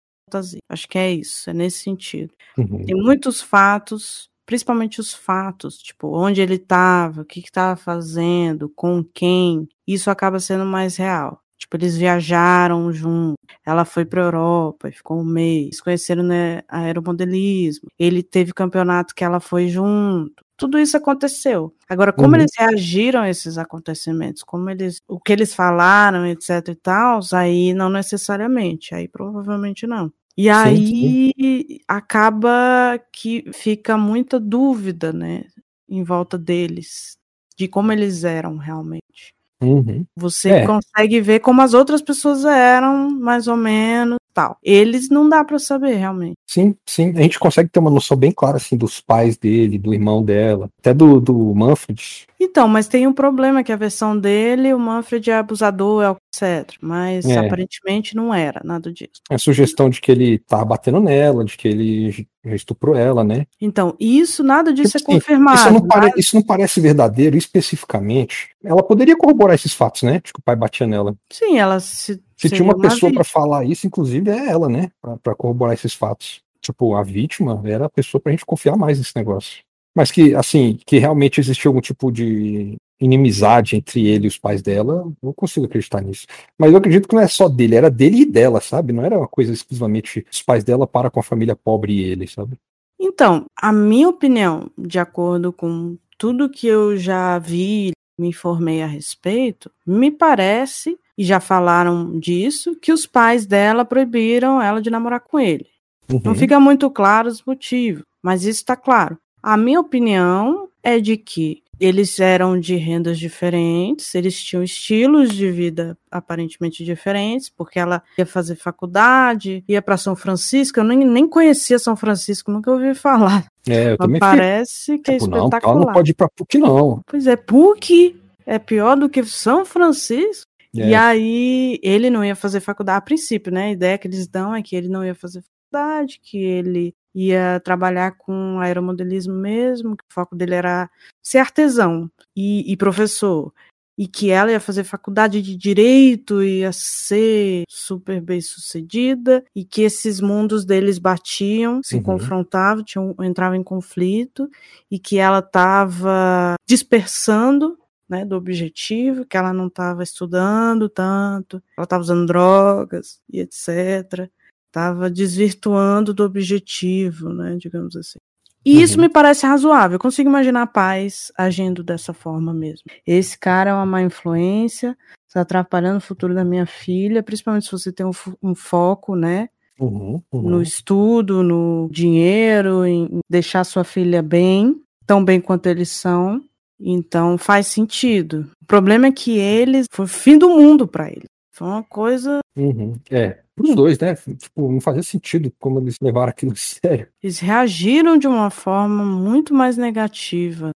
Acho que é isso, é nesse sentido. Uhum. Tem muitos fatos principalmente os fatos, tipo, onde ele estava, o que estava fazendo, com quem, isso acaba sendo mais real. Tipo, eles viajaram junto. Ela foi para Europa e ficou um mês. Conheceram né, aeromodelismo. Ele teve campeonato que ela foi junto. Tudo isso aconteceu. Agora, como uhum. eles reagiram a esses acontecimentos, como eles, o que eles falaram, etc e tal, aí não necessariamente, aí provavelmente não. E aí sim. acaba que fica muita dúvida, né, em volta deles, de como eles eram realmente. Uhum. Você é. consegue ver como as outras pessoas eram, mais ou menos, tal. Eles não dá para saber realmente. Sim, sim. A gente consegue ter uma noção bem clara assim dos pais dele, do irmão dela, até do, do Manfred. Então, mas tem um problema que a versão dele, o Manfred é abusador, é etc. Mas é. aparentemente não era nada disso. A sugestão de que ele tava batendo nela, de que ele já estuprou ela, né? Então, isso, nada disso tipo, é confirmado. Isso não, pare, isso não, parece verdadeiro especificamente. Ela poderia corroborar esses fatos, né? De que o pai batia nela. Sim, ela se. Se tinha uma, uma pessoa para falar isso, inclusive é ela, né? Para corroborar esses fatos. Tipo, a vítima era a pessoa pra gente confiar mais nesse negócio. Mas que, assim, que realmente existiu algum tipo de inimizade entre ele e os pais dela, não consigo acreditar nisso. Mas eu acredito que não é só dele, era dele e dela, sabe? Não era uma coisa exclusivamente os pais dela para com a família pobre e ele, sabe? Então, a minha opinião, de acordo com tudo que eu já vi, me informei a respeito, me parece, e já falaram disso, que os pais dela proibiram ela de namorar com ele. Uhum. Não fica muito claro os motivos, mas isso está claro. A minha opinião é de que eles eram de rendas diferentes, eles tinham estilos de vida aparentemente diferentes, porque ela ia fazer faculdade, ia para São Francisco, eu nem, nem conhecia São Francisco, nunca ouvi falar. É, eu também Parece que é tipo, espetacular. Não, não pode ir para PUC, não. Pois é, PUC é pior do que São Francisco. É. E aí, ele não ia fazer faculdade a princípio, né? A ideia que eles dão é que ele não ia fazer faculdade, que ele ia trabalhar com aeromodelismo mesmo, que o foco dele era ser artesão e, e professor e que ela ia fazer faculdade de direito, ia ser super bem sucedida, e que esses mundos deles batiam, se uhum. confrontavam, tinham, entravam em conflito, e que ela estava dispersando né, do objetivo, que ela não estava estudando tanto, ela estava usando drogas e etc estava desvirtuando do objetivo, né, digamos assim. E uhum. isso me parece razoável. Eu consigo imaginar pais agindo dessa forma mesmo. Esse cara é uma má influência, está atrapalhando o futuro da minha filha, principalmente se você tem um, um foco, né, uhum, uhum. no estudo, no dinheiro, em deixar sua filha bem, tão bem quanto eles são. Então faz sentido. O problema é que eles foi o fim do mundo para eles. Foi uma coisa. Uhum. É, os dois, né? Tipo, não fazia sentido como eles levaram aquilo a sério. Eles reagiram de uma forma muito mais negativa.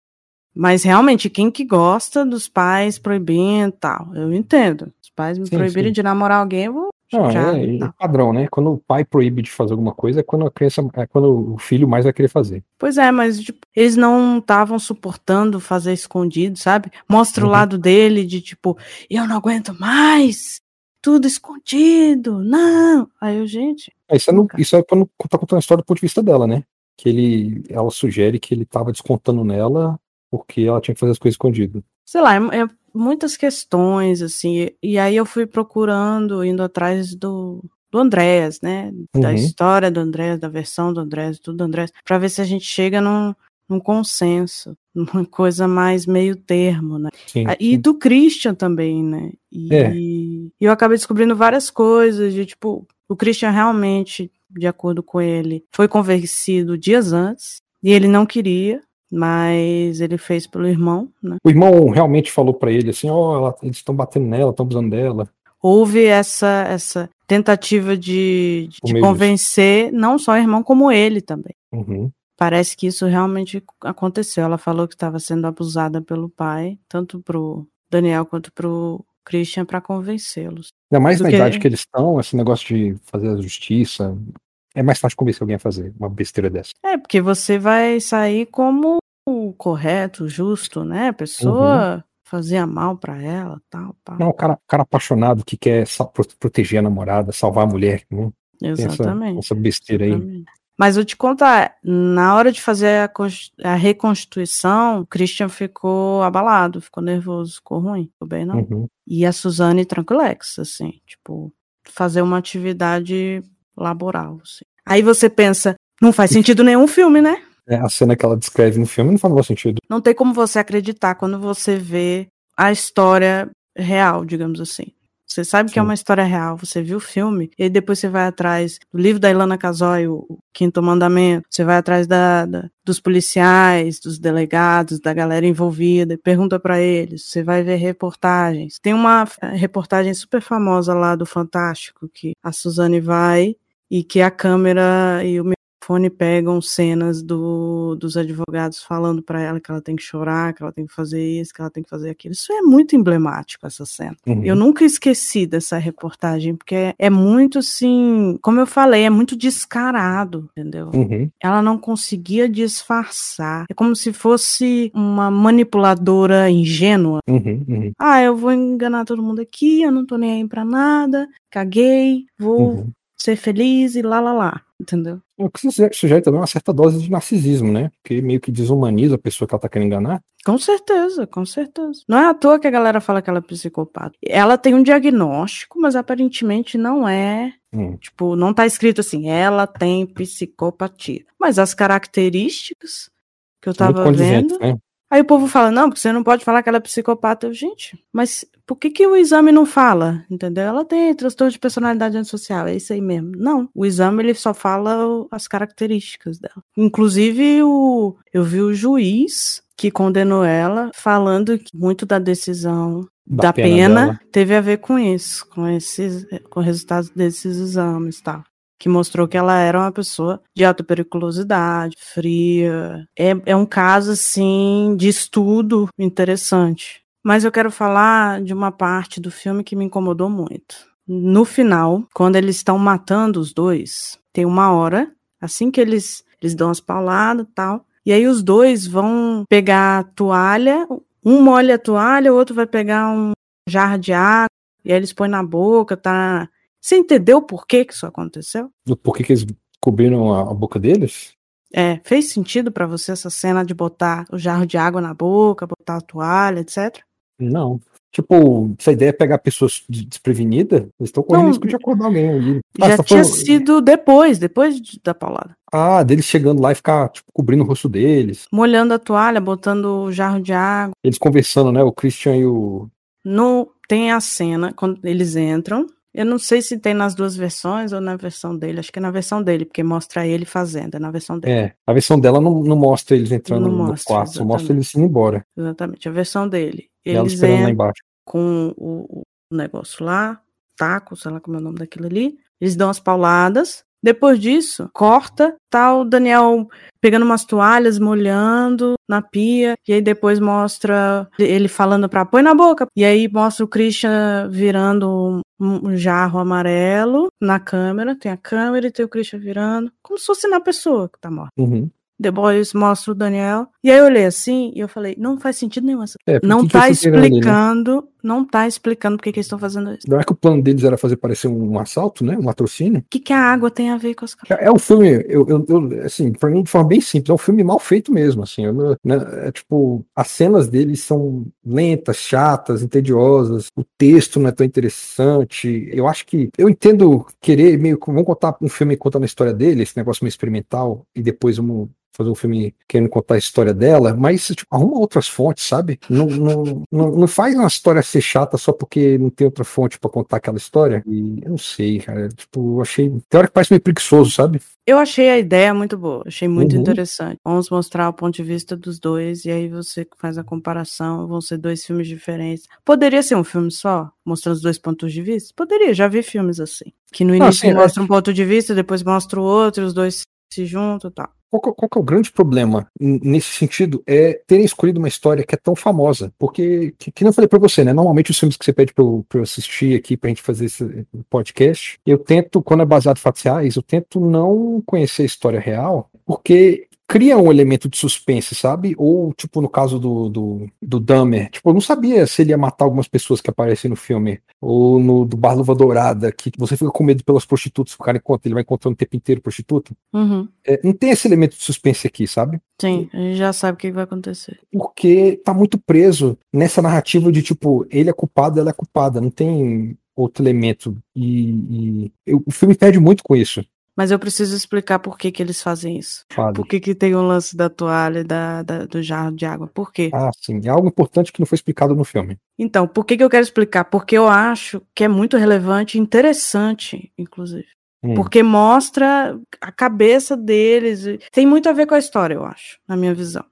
Mas realmente, quem que gosta dos pais proibindo tal? Eu entendo. Os pais me sim, proibirem sim. de namorar alguém, eu vou. Não, é, é padrão, né? Quando o pai proíbe de fazer alguma coisa, é quando a criança, é quando o filho mais vai querer fazer. Pois é, mas tipo, eles não estavam suportando fazer escondido, sabe? Mostra uhum. o lado dele de tipo, eu não aguento mais, tudo escondido, não. Aí eu, gente. É, isso, é no, isso é pra não tá contando a história do ponto de vista dela, né? Que ele, ela sugere que ele tava descontando nela porque ela tinha que fazer as coisas escondidas. Sei lá, é, é muitas questões, assim. E aí eu fui procurando, indo atrás do, do Andréas, né? Da uhum. história do Andréas, da versão do Andréas, tudo do Andréas, pra ver se a gente chega num, num consenso, uma coisa mais meio termo, né? Sim, ah, e sim. do Christian também, né? E é. eu acabei descobrindo várias coisas, de tipo, o Christian realmente, de acordo com ele, foi convencido dias antes, e ele não queria, mas ele fez pelo irmão, né? O irmão realmente falou para ele assim, ó, oh, eles estão batendo nela, estão abusando dela. Houve essa essa tentativa de, de convencer não só o irmão como ele também. Uhum parece que isso realmente aconteceu. Ela falou que estava sendo abusada pelo pai, tanto pro Daniel quanto pro Christian, para convencê-los. Ainda mais na que... idade que eles estão, esse negócio de fazer a justiça, é mais fácil convencer alguém a fazer uma besteira dessa. É, porque você vai sair como o correto, justo, né? A pessoa uhum. fazia mal para ela, tal, pá. Não, o cara, cara apaixonado que quer proteger a namorada, salvar a mulher, né? Exatamente. Essa, essa besteira Exatamente. aí. Mas vou te contar, na hora de fazer a, a, reconstituição, Christian ficou abalado, ficou nervoso, ficou ruim, ficou bem não. Uhum. E a Suzane tranquilex, assim, tipo, fazer uma atividade laboral, assim. Aí você pensa, não faz sentido nenhum filme, né? É, a cena que ela descreve no filme não faz nenhum sentido. Não tem como você acreditar quando você vê a história real, digamos assim. Você sabe Sim. que é uma história real, você viu o filme, e depois você vai atrás do livro da Ilana Casoy, o Quinto Mandamento, você vai atrás da, da dos policiais, dos delegados, da galera envolvida, e pergunta para eles, você vai ver reportagens. Tem uma eh, reportagem super famosa lá do Fantástico, que a Suzane vai e que a câmera e o telefone pegam cenas do, dos advogados falando para ela que ela tem que chorar, que ela tem que fazer isso, que ela tem que fazer aquilo. Isso é muito emblemático, essa cena. Uhum. Eu nunca esqueci dessa reportagem, porque é, é, muito assim, como eu falei, é muito descarado, entendeu? Uhum. Ela não conseguia disfarçar. É como se fosse uma manipuladora ingênua. Uhum, uhum. ah, eu vou enganar todo mundo aqui, eu não tô nem aí pra nada, caguei, vou uhum. ser feliz e lá lá lá. Entendeu? O que sugere também uma certa dose de narcisismo, né? Que meio que desumaniza a pessoa que ela tá querendo enganar. Com certeza, com certeza. Não é à toa que a galera fala que ela é psicopata. Ela tem um diagnóstico, mas aparentemente não é. Hum. Tipo, não tá escrito assim, ela tem psicopatia. Mas as características que eu tava vendo. né? Aí o povo fala, não, porque você não pode falar que ela é psicopata. Eu, Gente, mas por que, que o exame não fala? Entendeu? Ela tem transtorno de personalidade antissocial, é isso aí mesmo. Não, o exame ele só fala as características dela. Inclusive, o, eu vi o juiz que condenou ela falando que muito da decisão Da da, pena pena, teve a ver com isso, com esses, com resultados desses exames, tá? Que mostrou que ela era uma pessoa de alta periculosidade, fria. É, é um caso, assim, de estudo interessante. Mas eu quero falar de uma parte do filme que me incomodou muito. No final, quando eles estão matando os dois, tem uma hora, assim que eles, eles dão as pauladas e tal, e aí os dois vão pegar a toalha, um molha a toalha, o outro vai pegar um jarro de água, e aí eles põem na boca, tá? Você entendeu por que que isso aconteceu? Do Por que, que eles cobriram a, a boca deles? É, fez sentido pra você essa cena de botar o jarro de água na boca, botar a toalha, etc? Não. Tipo, essa ideia é pegar pessoas de- desprevenidas, eles estão correndo Não, risco de acordar alguém ali. Ah, Já tá tinha falando- sido depois, depois de- da paulada. Ah, deles chegando lá e ficar, tipo, cobrindo o rosto deles. Molhando a toalha, botando o jarro de água. Eles conversando, né? O Christian e o. No, tem a cena, quando eles entram. Eu não sei se tem nas duas versões ou na versão dele. Acho que é na versão dele, porque mostra ele fazendo, é na versão dele. É, a versão dela não, não mostra eles entrando Não no mostra, quarto, só mostra exatamente. eles indo embora. Exatamente, a versão dele. Eles entram embaixo. com o, o negócio lá, taco, sei lá como é o nome daquilo ali. Eles dão as pauladas. Depois disso, corta, tá o Daniel pegando umas toalhas, molhando na pia, e aí depois mostra ele falando pra põe na boca, e aí mostra o Christian virando um, um jarro amarelo na câmera, tem a câmera e tem o Christian virando, como se fosse na pessoa que tá morta. Uhum. Depois mostra o Daniel, e aí eu olhei assim, e eu falei, não faz sentido nenhum essa É, não que que tá estão querendo ali, né? explicando, não tá explicando por que que eles estão fazendo isso. Não é que o plano deles era fazer parecer um assalto, né? Um latrocínio. O que, que a água tem a ver com as coisas? É, é um filme, eu, eu, eu, assim, pra mim, de forma bem simples, é um filme mal feito mesmo, assim. eu né, é, tipo, as cenas deles são lentas, chatas, entediosas, o texto não é tão interessante. Eu acho que, eu entendo querer meio que, vamos contar um filme contando a história dele, esse negócio meio experimental, e depois vamos fazer um filme querendo contar a história dela, mas tipo, arruma outras fontes, sabe? Não, não, não, não faz uma história ser chata só porque não tem outra fonte pra contar aquela história. E eu não sei, cara. Tipo, achei. Tem hora que parece meio preguiçoso, sabe? Eu achei a ideia muito boa, achei muito Uhum. interessante. Vamos mostrar o ponto de vista dos dois, e aí você faz a comparação, vão ser dois filmes diferentes. Poderia ser um filme só, mostrando os dois pontos de vista? Poderia, já vi filmes assim. Que no Ah, início sim, mostra um ponto de vista, depois mostra o outro, os dois se juntam e tal. Qual, que- qual é o grande problema nesse sentido? É terem escolhido uma história que é tão famosa. Porque, que, que eu falei pra você, né? Normalmente os filmes que você pede pra eu, assistir aqui pra gente fazer esse podcast, eu tento, quando é baseado em fatos reais, eu tento não conhecer a história real, porque cria um elemento de suspense, sabe? Ou, tipo, no caso do, do, do Dahmer, tipo, eu não sabia se ele ia matar algumas pessoas que aparecem no filme. Ou no do Bar Luva Dourada, que você fica com medo pelas prostitutas que o cara encontra, ele vai encontrando o tempo inteiro prostituta. Uhum. É, não tem esse elemento de suspense aqui, sabe? Sim, a gente já sabe o que vai acontecer. Porque tá muito preso nessa narrativa de tipo, ele é culpado, ela é culpada, não tem outro elemento. E, e eu- o filme perde muito com isso. Mas eu preciso explicar por que, que eles fazem isso. Fale. Por que, que tem o lance da toalha e da, da- do jarro de água? Por quê? Ah, sim, é algo importante que não foi explicado no filme. Então, por que, que eu quero explicar? Porque eu acho que é muito relevante e interessante, inclusive. Hum. Porque mostra a cabeça deles. Tem muito a ver com a história, eu acho, na minha visão.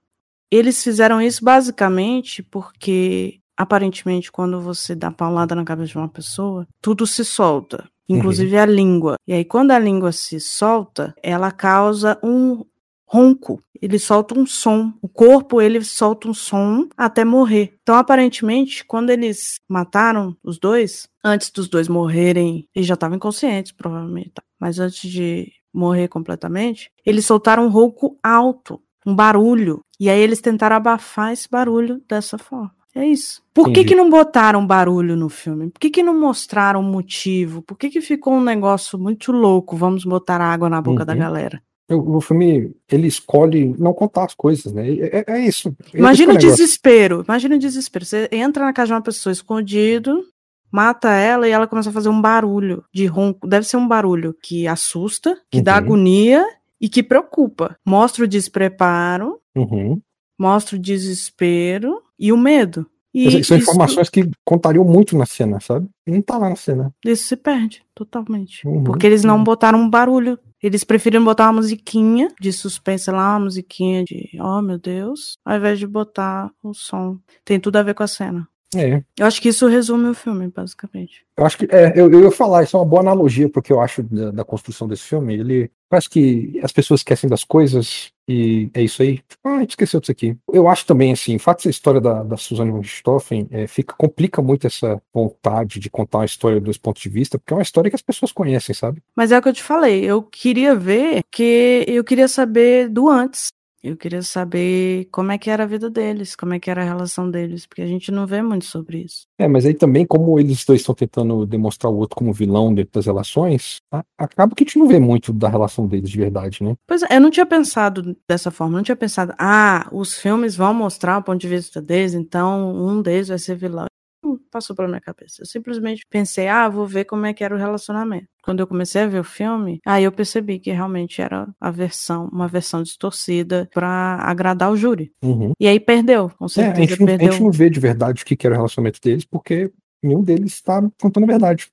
Eles fizeram isso basicamente porque, aparentemente, quando você dá paulada na cabeça de uma pessoa, tudo se solta, inclusive a língua. E aí, quando a língua se solta, ela causa um ronco. Ele solta um som. O corpo, ele solta um som até morrer. Então, aparentemente, quando eles mataram os dois, antes dos dois morrerem, eles já estavam inconscientes, provavelmente. tá? Mas antes de morrer completamente, eles soltaram um ronco alto, um barulho. E aí eles tentaram abafar esse barulho dessa forma. É isso. Por que, que não botaram barulho no filme? Por que, que não mostraram motivo? Por que, que ficou um negócio muito louco? Vamos botar água na boca uhum. da galera. O, o, filme, ele escolhe não contar as coisas, né? É, é isso. Imagina o desespero. Imagina o desespero. Você entra na casa de uma pessoa escondido, mata ela e ela começa a fazer um barulho de ronco. Deve ser um barulho que assusta, que uhum. dá agonia e que preocupa. Mostra o despreparo, uhum. mostra o desespero e o medo. E são informações que contariam muito na cena, sabe? E não tá lá na cena. Isso se perde totalmente. Uhum. Porque eles não botaram um barulho. Eles preferiram botar uma musiquinha de suspense lá, uma musiquinha de oh meu Deus, ao invés de botar o som. Tem tudo a ver com a cena. É. Eu acho que isso resume o filme, basicamente. Eu acho que é, eu, eu ia falar, isso é uma boa analogia, porque eu acho da, da, construção desse filme. Ele parece que as pessoas esquecem das coisas e é isso aí. Ah, a gente esqueceu disso aqui. Eu acho também, assim, o fato dessa história da, da Suzanne von Richthofen é, fica, complica muito essa vontade de contar uma história dos pontos de vista, porque é uma história que as pessoas conhecem, sabe? Mas é o que eu te falei, eu queria ver, que eu queria saber do antes. Eu queria saber como é que era a vida deles, como é que era a relação deles, porque a gente não vê muito sobre isso. É, mas aí também, como eles dois estão tentando demonstrar o outro como vilão dentro das relações, acaba que a gente não vê muito da relação deles de verdade, né? Pois é, eu não tinha pensado dessa forma, não tinha pensado, ah, os filmes vão mostrar o ponto de vista deles, então um deles vai ser vilão passou pela minha cabeça. Eu simplesmente pensei, ah, vou ver como é que era o relacionamento. Quando eu comecei a ver o filme, aí eu percebi que realmente era a versão, uma versão distorcida para agradar o júri. Uhum. E aí perdeu, com certeza. É, a, gente não, perdeu. a gente não vê de verdade o que era o relacionamento deles, porque nenhum deles está contando a verdade.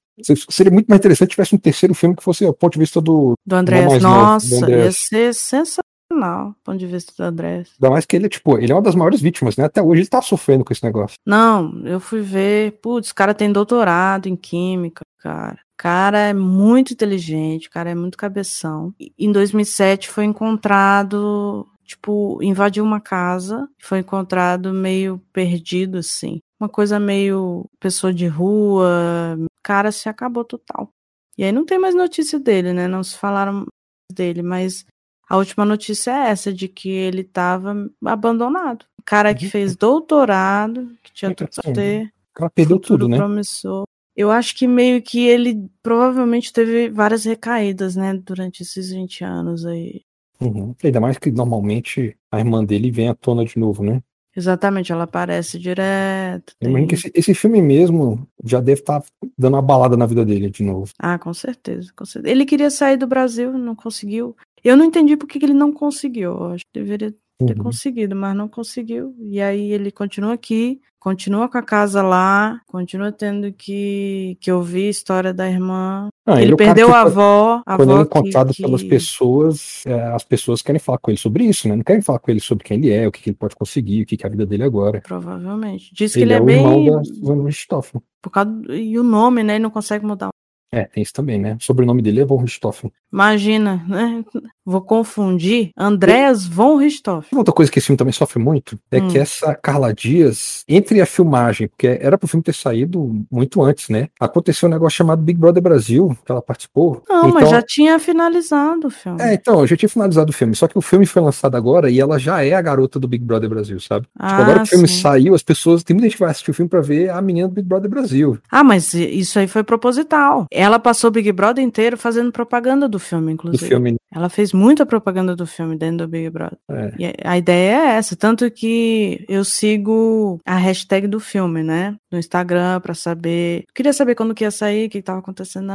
Seria muito mais interessante se tivesse um terceiro filme que fosse o ponto de vista do. Do André. Nossa, do Andrés. ia ser sensacional do ponto de vista do André. Ainda mais que ele é, tipo, ele é uma das maiores vítimas, né? Até hoje ele tá sofrendo com esse negócio. Não, eu fui ver, putz, o cara tem doutorado em química, cara. O cara é muito inteligente, o cara é muito cabeção. Em 2007 foi encontrado, tipo, invadiu uma casa, foi encontrado meio perdido, assim. Uma coisa meio pessoa de rua, o cara se acabou total. E aí não tem mais notícia dele, né? Não se falaram dele, mas a última notícia é essa, de que ele estava abandonado. O cara que fez doutorado, que tinha tudo a ter. O cara perdeu tudo, né? Promissor. Eu acho que meio que ele provavelmente teve várias recaídas, né, durante esses 20 anos aí. Uhum. Ainda mais que normalmente a irmã dele vem à tona de novo, né? Exatamente, ela aparece direto. Tem... Imagino que esse, esse, filme mesmo já deve estar tá dando uma balada na vida dele de novo. Ah, com certeza, com certeza. Ele queria sair do Brasil, não conseguiu. Eu não entendi por que ele não conseguiu. Eu acho que deveria ter uhum. conseguido, mas não conseguiu. E aí ele continua aqui, continua com a casa lá, continua tendo que, que ouvir a história da irmã. Ah, ele, ele perdeu a avó. A quando avó ele é encontrado que, pelas pessoas, é, as pessoas querem falar com ele sobre isso, né? Não querem falar com ele sobre quem ele é, o que, que ele pode conseguir, o que, que é a vida dele agora. Provavelmente. Diz que ele, ele é, é, o bem. Irmão da Por causa do... E o nome, né? Ele não consegue mudar é, tem isso também, né? O sobrenome dele é von Richthofen. Imagina, né? Vou confundir. Andreas von Richthofen. Outra coisa que esse filme também sofre muito é hum. que essa Carla Dias, entre a filmagem, porque era pro filme ter saído muito antes, né? Aconteceu um negócio chamado Big Brother Brasil, que ela participou. Não, então... mas já tinha finalizado o filme. É, então, já tinha finalizado o filme. Só que o filme foi lançado agora e ela já é a garota do Big Brother Brasil, sabe? Tipo, ah, tipo, agora que o filme sim. saiu, as pessoas. Tem muita gente que vai assistir o filme pra ver a menina do Big Brother Brasil. Ah, mas isso aí foi proposital. Ela passou o Big Brother inteiro fazendo propaganda do filme, inclusive. Do filme. Ela fez muita propaganda do filme dentro do Big Brother. É. A ideia é essa, tanto que eu sigo a hashtag do filme, né? No Instagram para saber. Queria saber quando que ia sair, o que estava acontecendo.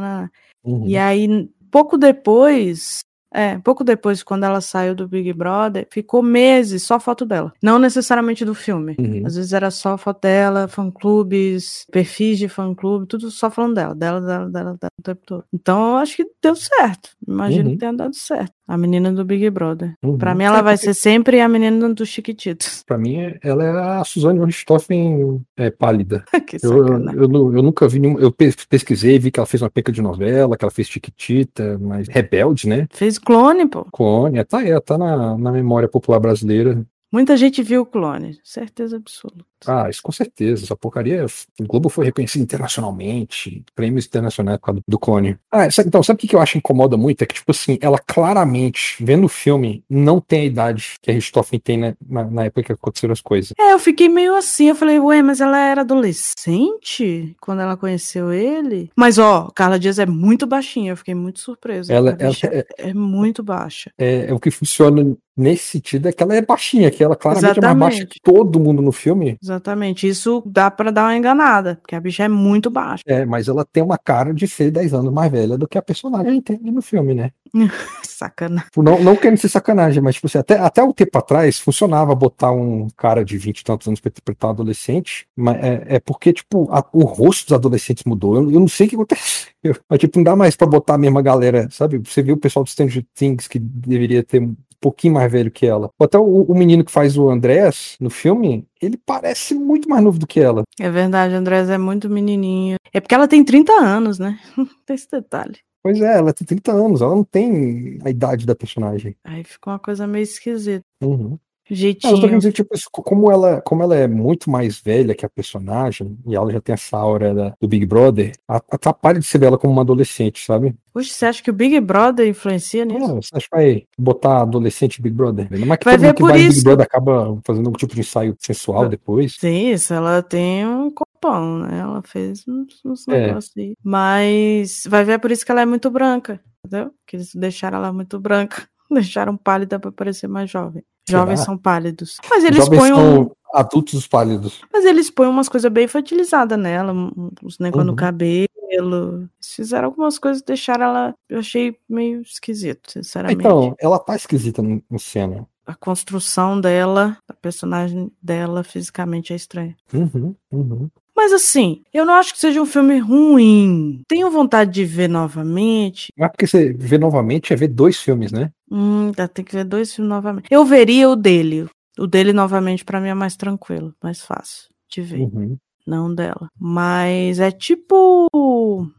Uhum. E aí, pouco depois, é, pouco depois, quando ela saiu do Big Brother, ficou meses só foto dela. Não necessariamente do filme. Uhum. Às vezes era só foto dela, fã-clubes, perfis de fã-clube, tudo só falando dela, dela, dela, dela, dela, o tempo todo. Então eu acho que deu certo. Imagino uhum. que tenha dado certo. A menina do Big Brother. Uhum. Pra mim, ela é vai ser sempre a menina do Chiquititos. Pra mim, ela é a Suzane Richthofen é, pálida. eu, eu, eu, eu, nunca vi nenhum. Eu pesquisei, vi que ela fez uma peca de novela, que ela fez Chiquitita, mas rebelde, né? Fez clone, pô. Clone, tá aí, tá na, na memória popular brasileira. Muita gente viu o clone, certeza absoluta. Ah, isso com certeza. Essa porcaria. O Globo foi reconhecido internacionalmente, prêmios internacionais por causa do clone. Ah, então, sabe o que eu acho que incomoda muito? É que, tipo assim, ela claramente, vendo o filme, não tem a idade que a Richthofen tem na, na, na, época que aconteceram as coisas. É, eu fiquei meio assim. Eu falei, ué, mas ela era adolescente quando ela conheceu ele? Mas, ó, Carla Dias é muito baixinha. Eu fiquei muito surpresa. Ela, ela é, é, muito baixa. É, é o que funciona nesse sentido é que ela é baixinha, que ela claramente Exatamente. é mais baixa que todo mundo no filme. Exatamente. Isso dá para dar uma enganada, porque a bicha é muito baixa. É, mas ela tem uma cara de ser 10 anos mais velha do que a personagem tem no filme, né? sacanagem. Não, não querendo ser sacanagem, mas tipo assim, até, até o tempo atrás funcionava botar um cara de 20 e tantos anos pra interpretar um adolescente, mas é, é porque, tipo, a, o rosto dos adolescentes mudou. Eu, eu, não sei o que aconteceu. Mas, tipo, não dá mais pra botar a mesma galera, sabe? Você viu o pessoal do Stranger Things que deveria ter um pouquinho mais velho que ela. Até o, o menino que faz o Andrés no filme, ele parece muito mais novo do que ela. É verdade, o Andrés é muito menininho. É porque ela tem 30 anos, né? tem esse detalhe. Pois é, ela tem 30 anos, ela não tem a idade da personagem. Aí ficou uma coisa meio esquisita. Uhum. Jeitinho. eu tô querendo dizer, tipo, como ela, como ela é muito mais velha que a personagem, e ela já tem essa aura da, do Big Brother, atrapalha de ser dela como uma adolescente, sabe? Puxa, você acha que o Big Brother influencia nisso? É, você acha que vai botar adolescente Big Brother? Não é que vai ver que por vai isso. Big Brother acaba fazendo algum tipo de ensaio sensual depois. Sim, isso, ela tem um copão, né? Ela fez uns, uns é. negócios aí. Mas vai ver por isso que ela é muito branca, entendeu? Que eles deixaram ela muito branca. Deixaram pálida para parecer mais jovem. Jovens são pálidos. Mas eles Jovens põem um... adultos pálidos. Mas eles põem umas coisas bem infantilizadas nela, uns negócios uhum. no cabelo. Eles fizeram algumas coisas deixaram ela. Eu achei meio esquisito, sinceramente. Então, ela tá esquisita no, no cena. A construção dela, a personagem dela fisicamente é estranha. Uhum, uhum. Mas assim, eu não acho que seja um filme ruim. Tenho vontade de ver novamente. Mas porque você vê novamente é ver dois filmes, né? Hum, tem que ver dois filmes novamente. Eu veria o dele. O dele novamente para mim é mais tranquilo, mais fácil de ver. Uhum não dela. Mas é tipo.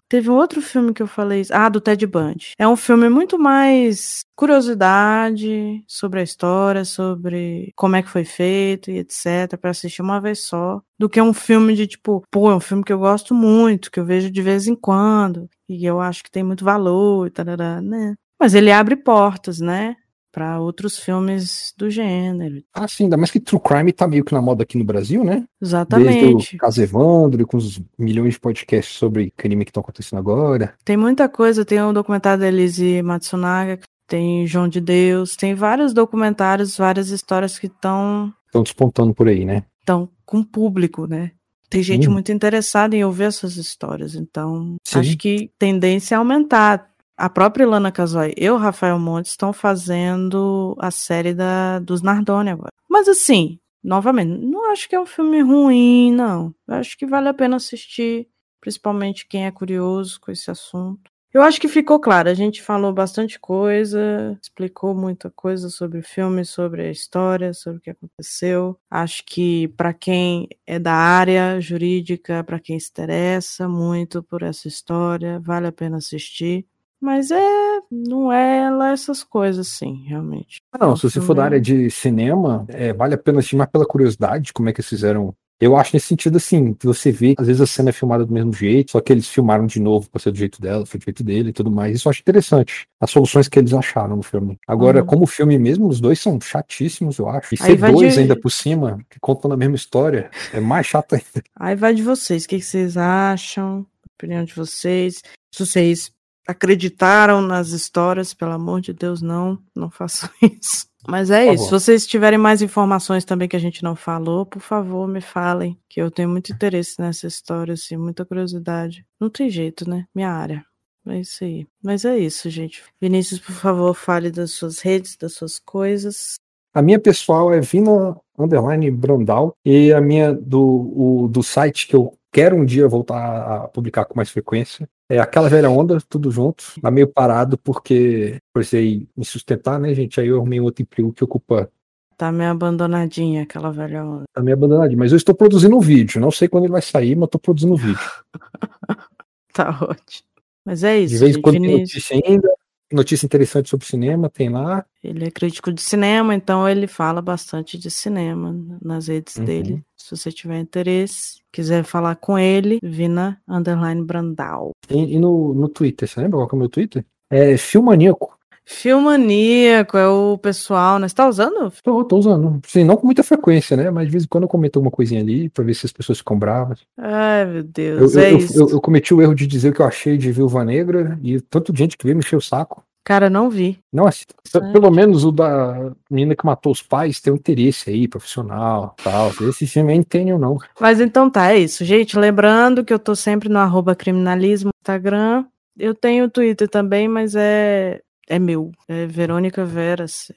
Teve um outro filme que eu falei. Ah, do Ted Bundy. É um filme muito mais curiosidade sobre a história, sobre como é que foi feito e etc. para assistir uma vez só. Do que um filme de tipo, pô, é um filme que eu gosto muito, que eu vejo de vez em quando. E eu acho que tem muito valor e tal, né? Mas ele abre portas, né? Para outros filmes do gênero. Ah, sim, ainda mais que True Crime tá meio que na moda aqui no Brasil, né? Exatamente. Desde o caso Evandro, com os milhões de podcasts sobre crime que estão acontecendo agora. Tem muita coisa, tem o um documentário da Elise Matsunaga, tem João de Deus, tem vários documentários, várias histórias que estão... Estão despontando por aí, né? Estão com público, né? Tem gente hum. muito interessada em ouvir essas histórias, então Sim. acho que tendência é aumentar a própria Ilana Casoy e o Rafael Montes estão fazendo a série da, dos Nardoni agora. Mas assim, novamente, não acho que é um filme ruim, não. Eu acho que vale a pena assistir, principalmente quem é curioso com esse assunto. Eu acho que ficou claro, a gente falou bastante coisa, explicou muita coisa sobre o filme, sobre a história, sobre o que aconteceu. Acho que para quem é da área jurídica, para quem se interessa muito por essa história, vale a pena assistir. Mas é. Não é lá essas coisas, assim, realmente. Ah, não, se você for da área de cinema, é, vale a pena assistir mais pela curiosidade como é que eles fizeram. Eu acho nesse sentido assim, que você vê, às vezes a cena é filmada do mesmo jeito, só que eles filmaram de novo pra ser do jeito dela, foi do jeito dele e tudo mais. Isso eu acho interessante. As soluções que eles acharam no filme. Agora, uhum. como filme mesmo, os dois são chatíssimos, eu acho. E ser dois de... ainda por cima, que contam a mesma história, é mais chato ainda. Aí vai de vocês. O que vocês acham? A opinião de vocês. Se vocês acreditaram nas histórias, pelo amor de Deus, não, não façam isso. Mas é isso. Se vocês tiverem mais informações também que a gente não falou, por favor, me falem, que eu tenho muito interesse nessa história, assim, muita curiosidade. Não tem jeito, né? Minha área. É isso aí. Mas é isso, gente. Vinícius, por favor, fale das suas redes, das suas coisas. A minha pessoal é Vina Underline Brandal e a minha do, o, do site que eu quero um dia voltar a publicar com mais frequência. É aquela velha onda, tudo junto, tá meio parado porque precisei me sustentar, né, gente? Aí eu arrumei um outro emprego que ocupa. Tá meio abandonadinha aquela velha onda. Tá meio abandonadinha, mas eu estou produzindo um vídeo. Não sei quando ele vai sair, mas estou produzindo um vídeo. tá ótimo. Mas é isso. De vez em quando tem notícia ainda, notícia interessante sobre cinema, tem lá. Ele é crítico de cinema, então ele fala bastante de cinema nas redes uhum. dele. Se você tiver interesse, quiser falar com ele, Vina Underline Brandal. E, e no, no Twitter, você lembra qual é o meu Twitter? É Filmaníaco. Filmaníaco é o pessoal, né? Você tá usando? Tô, tô usando. Sim, não com muita frequência, né? Mas de vez em quando eu comento uma coisinha ali pra ver se as pessoas ficam bravas. Ai, meu Deus. Eu, é eu, eu, eu, cometi o erro de dizer o que eu achei de Viúva Negra e tanto de gente que veio me encher o saco. Cara, não vi. Não, assim, pelo menos o da menina que matou os pais tem um interesse aí, profissional, tal. Esse filme eu entendo não. Mas então tá, é isso. Gente, lembrando que eu tô sempre no arroba criminalismo Instagram. Eu tenho Twitter também, mas é é meu, é Verônica Veras.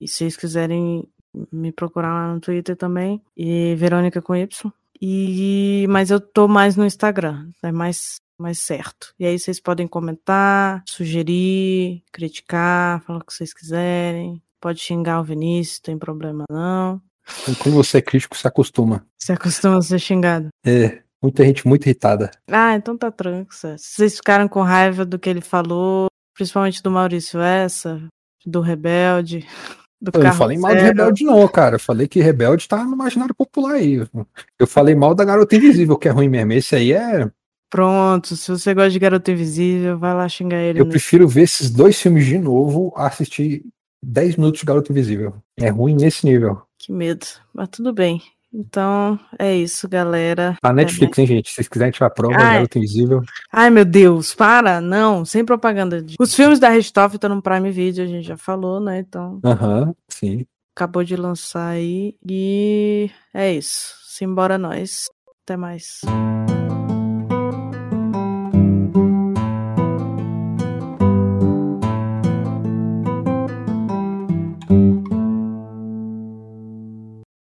E se vocês quiserem me procurar lá no Twitter também, e Verônica com Y. E mas eu tô mais no Instagram, é mais mais certo. E aí vocês podem comentar, sugerir, criticar, falar o que vocês quiserem. Pode xingar o Vinícius, tem problema não. Quando você é crítico, se acostuma. Se acostuma a ser xingado. É, muita gente muito irritada. Ah, então tá tranquilo. Se vocês ficaram com raiva do que ele falou, principalmente do Maurício Essa, do Rebelde. Do eu não falei mal do Rebelde, não, cara. Eu falei que Rebelde tá no imaginário popular aí. Eu falei mal da Garota Invisível, que é ruim mesmo. Esse aí é. Pronto, se você gosta de Garota Invisível, vai lá xingar ele. Eu prefiro ver esses dois filmes de novo a assistir 10 minutos de Garota Invisível. É ruim nesse nível. Que medo. Mas tudo bem. Então, é isso, galera. A Netflix, hein, gente? Se vocês quiserem tirar prova, Ai. Garota Invisível. Ai, meu Deus, para! Não, sem propaganda. De... Os filmes da Ristoff estão no Prime Video, a gente já falou, né? Então. Aham, sim. Acabou de lançar aí. E é isso. Simbora nós. Até mais.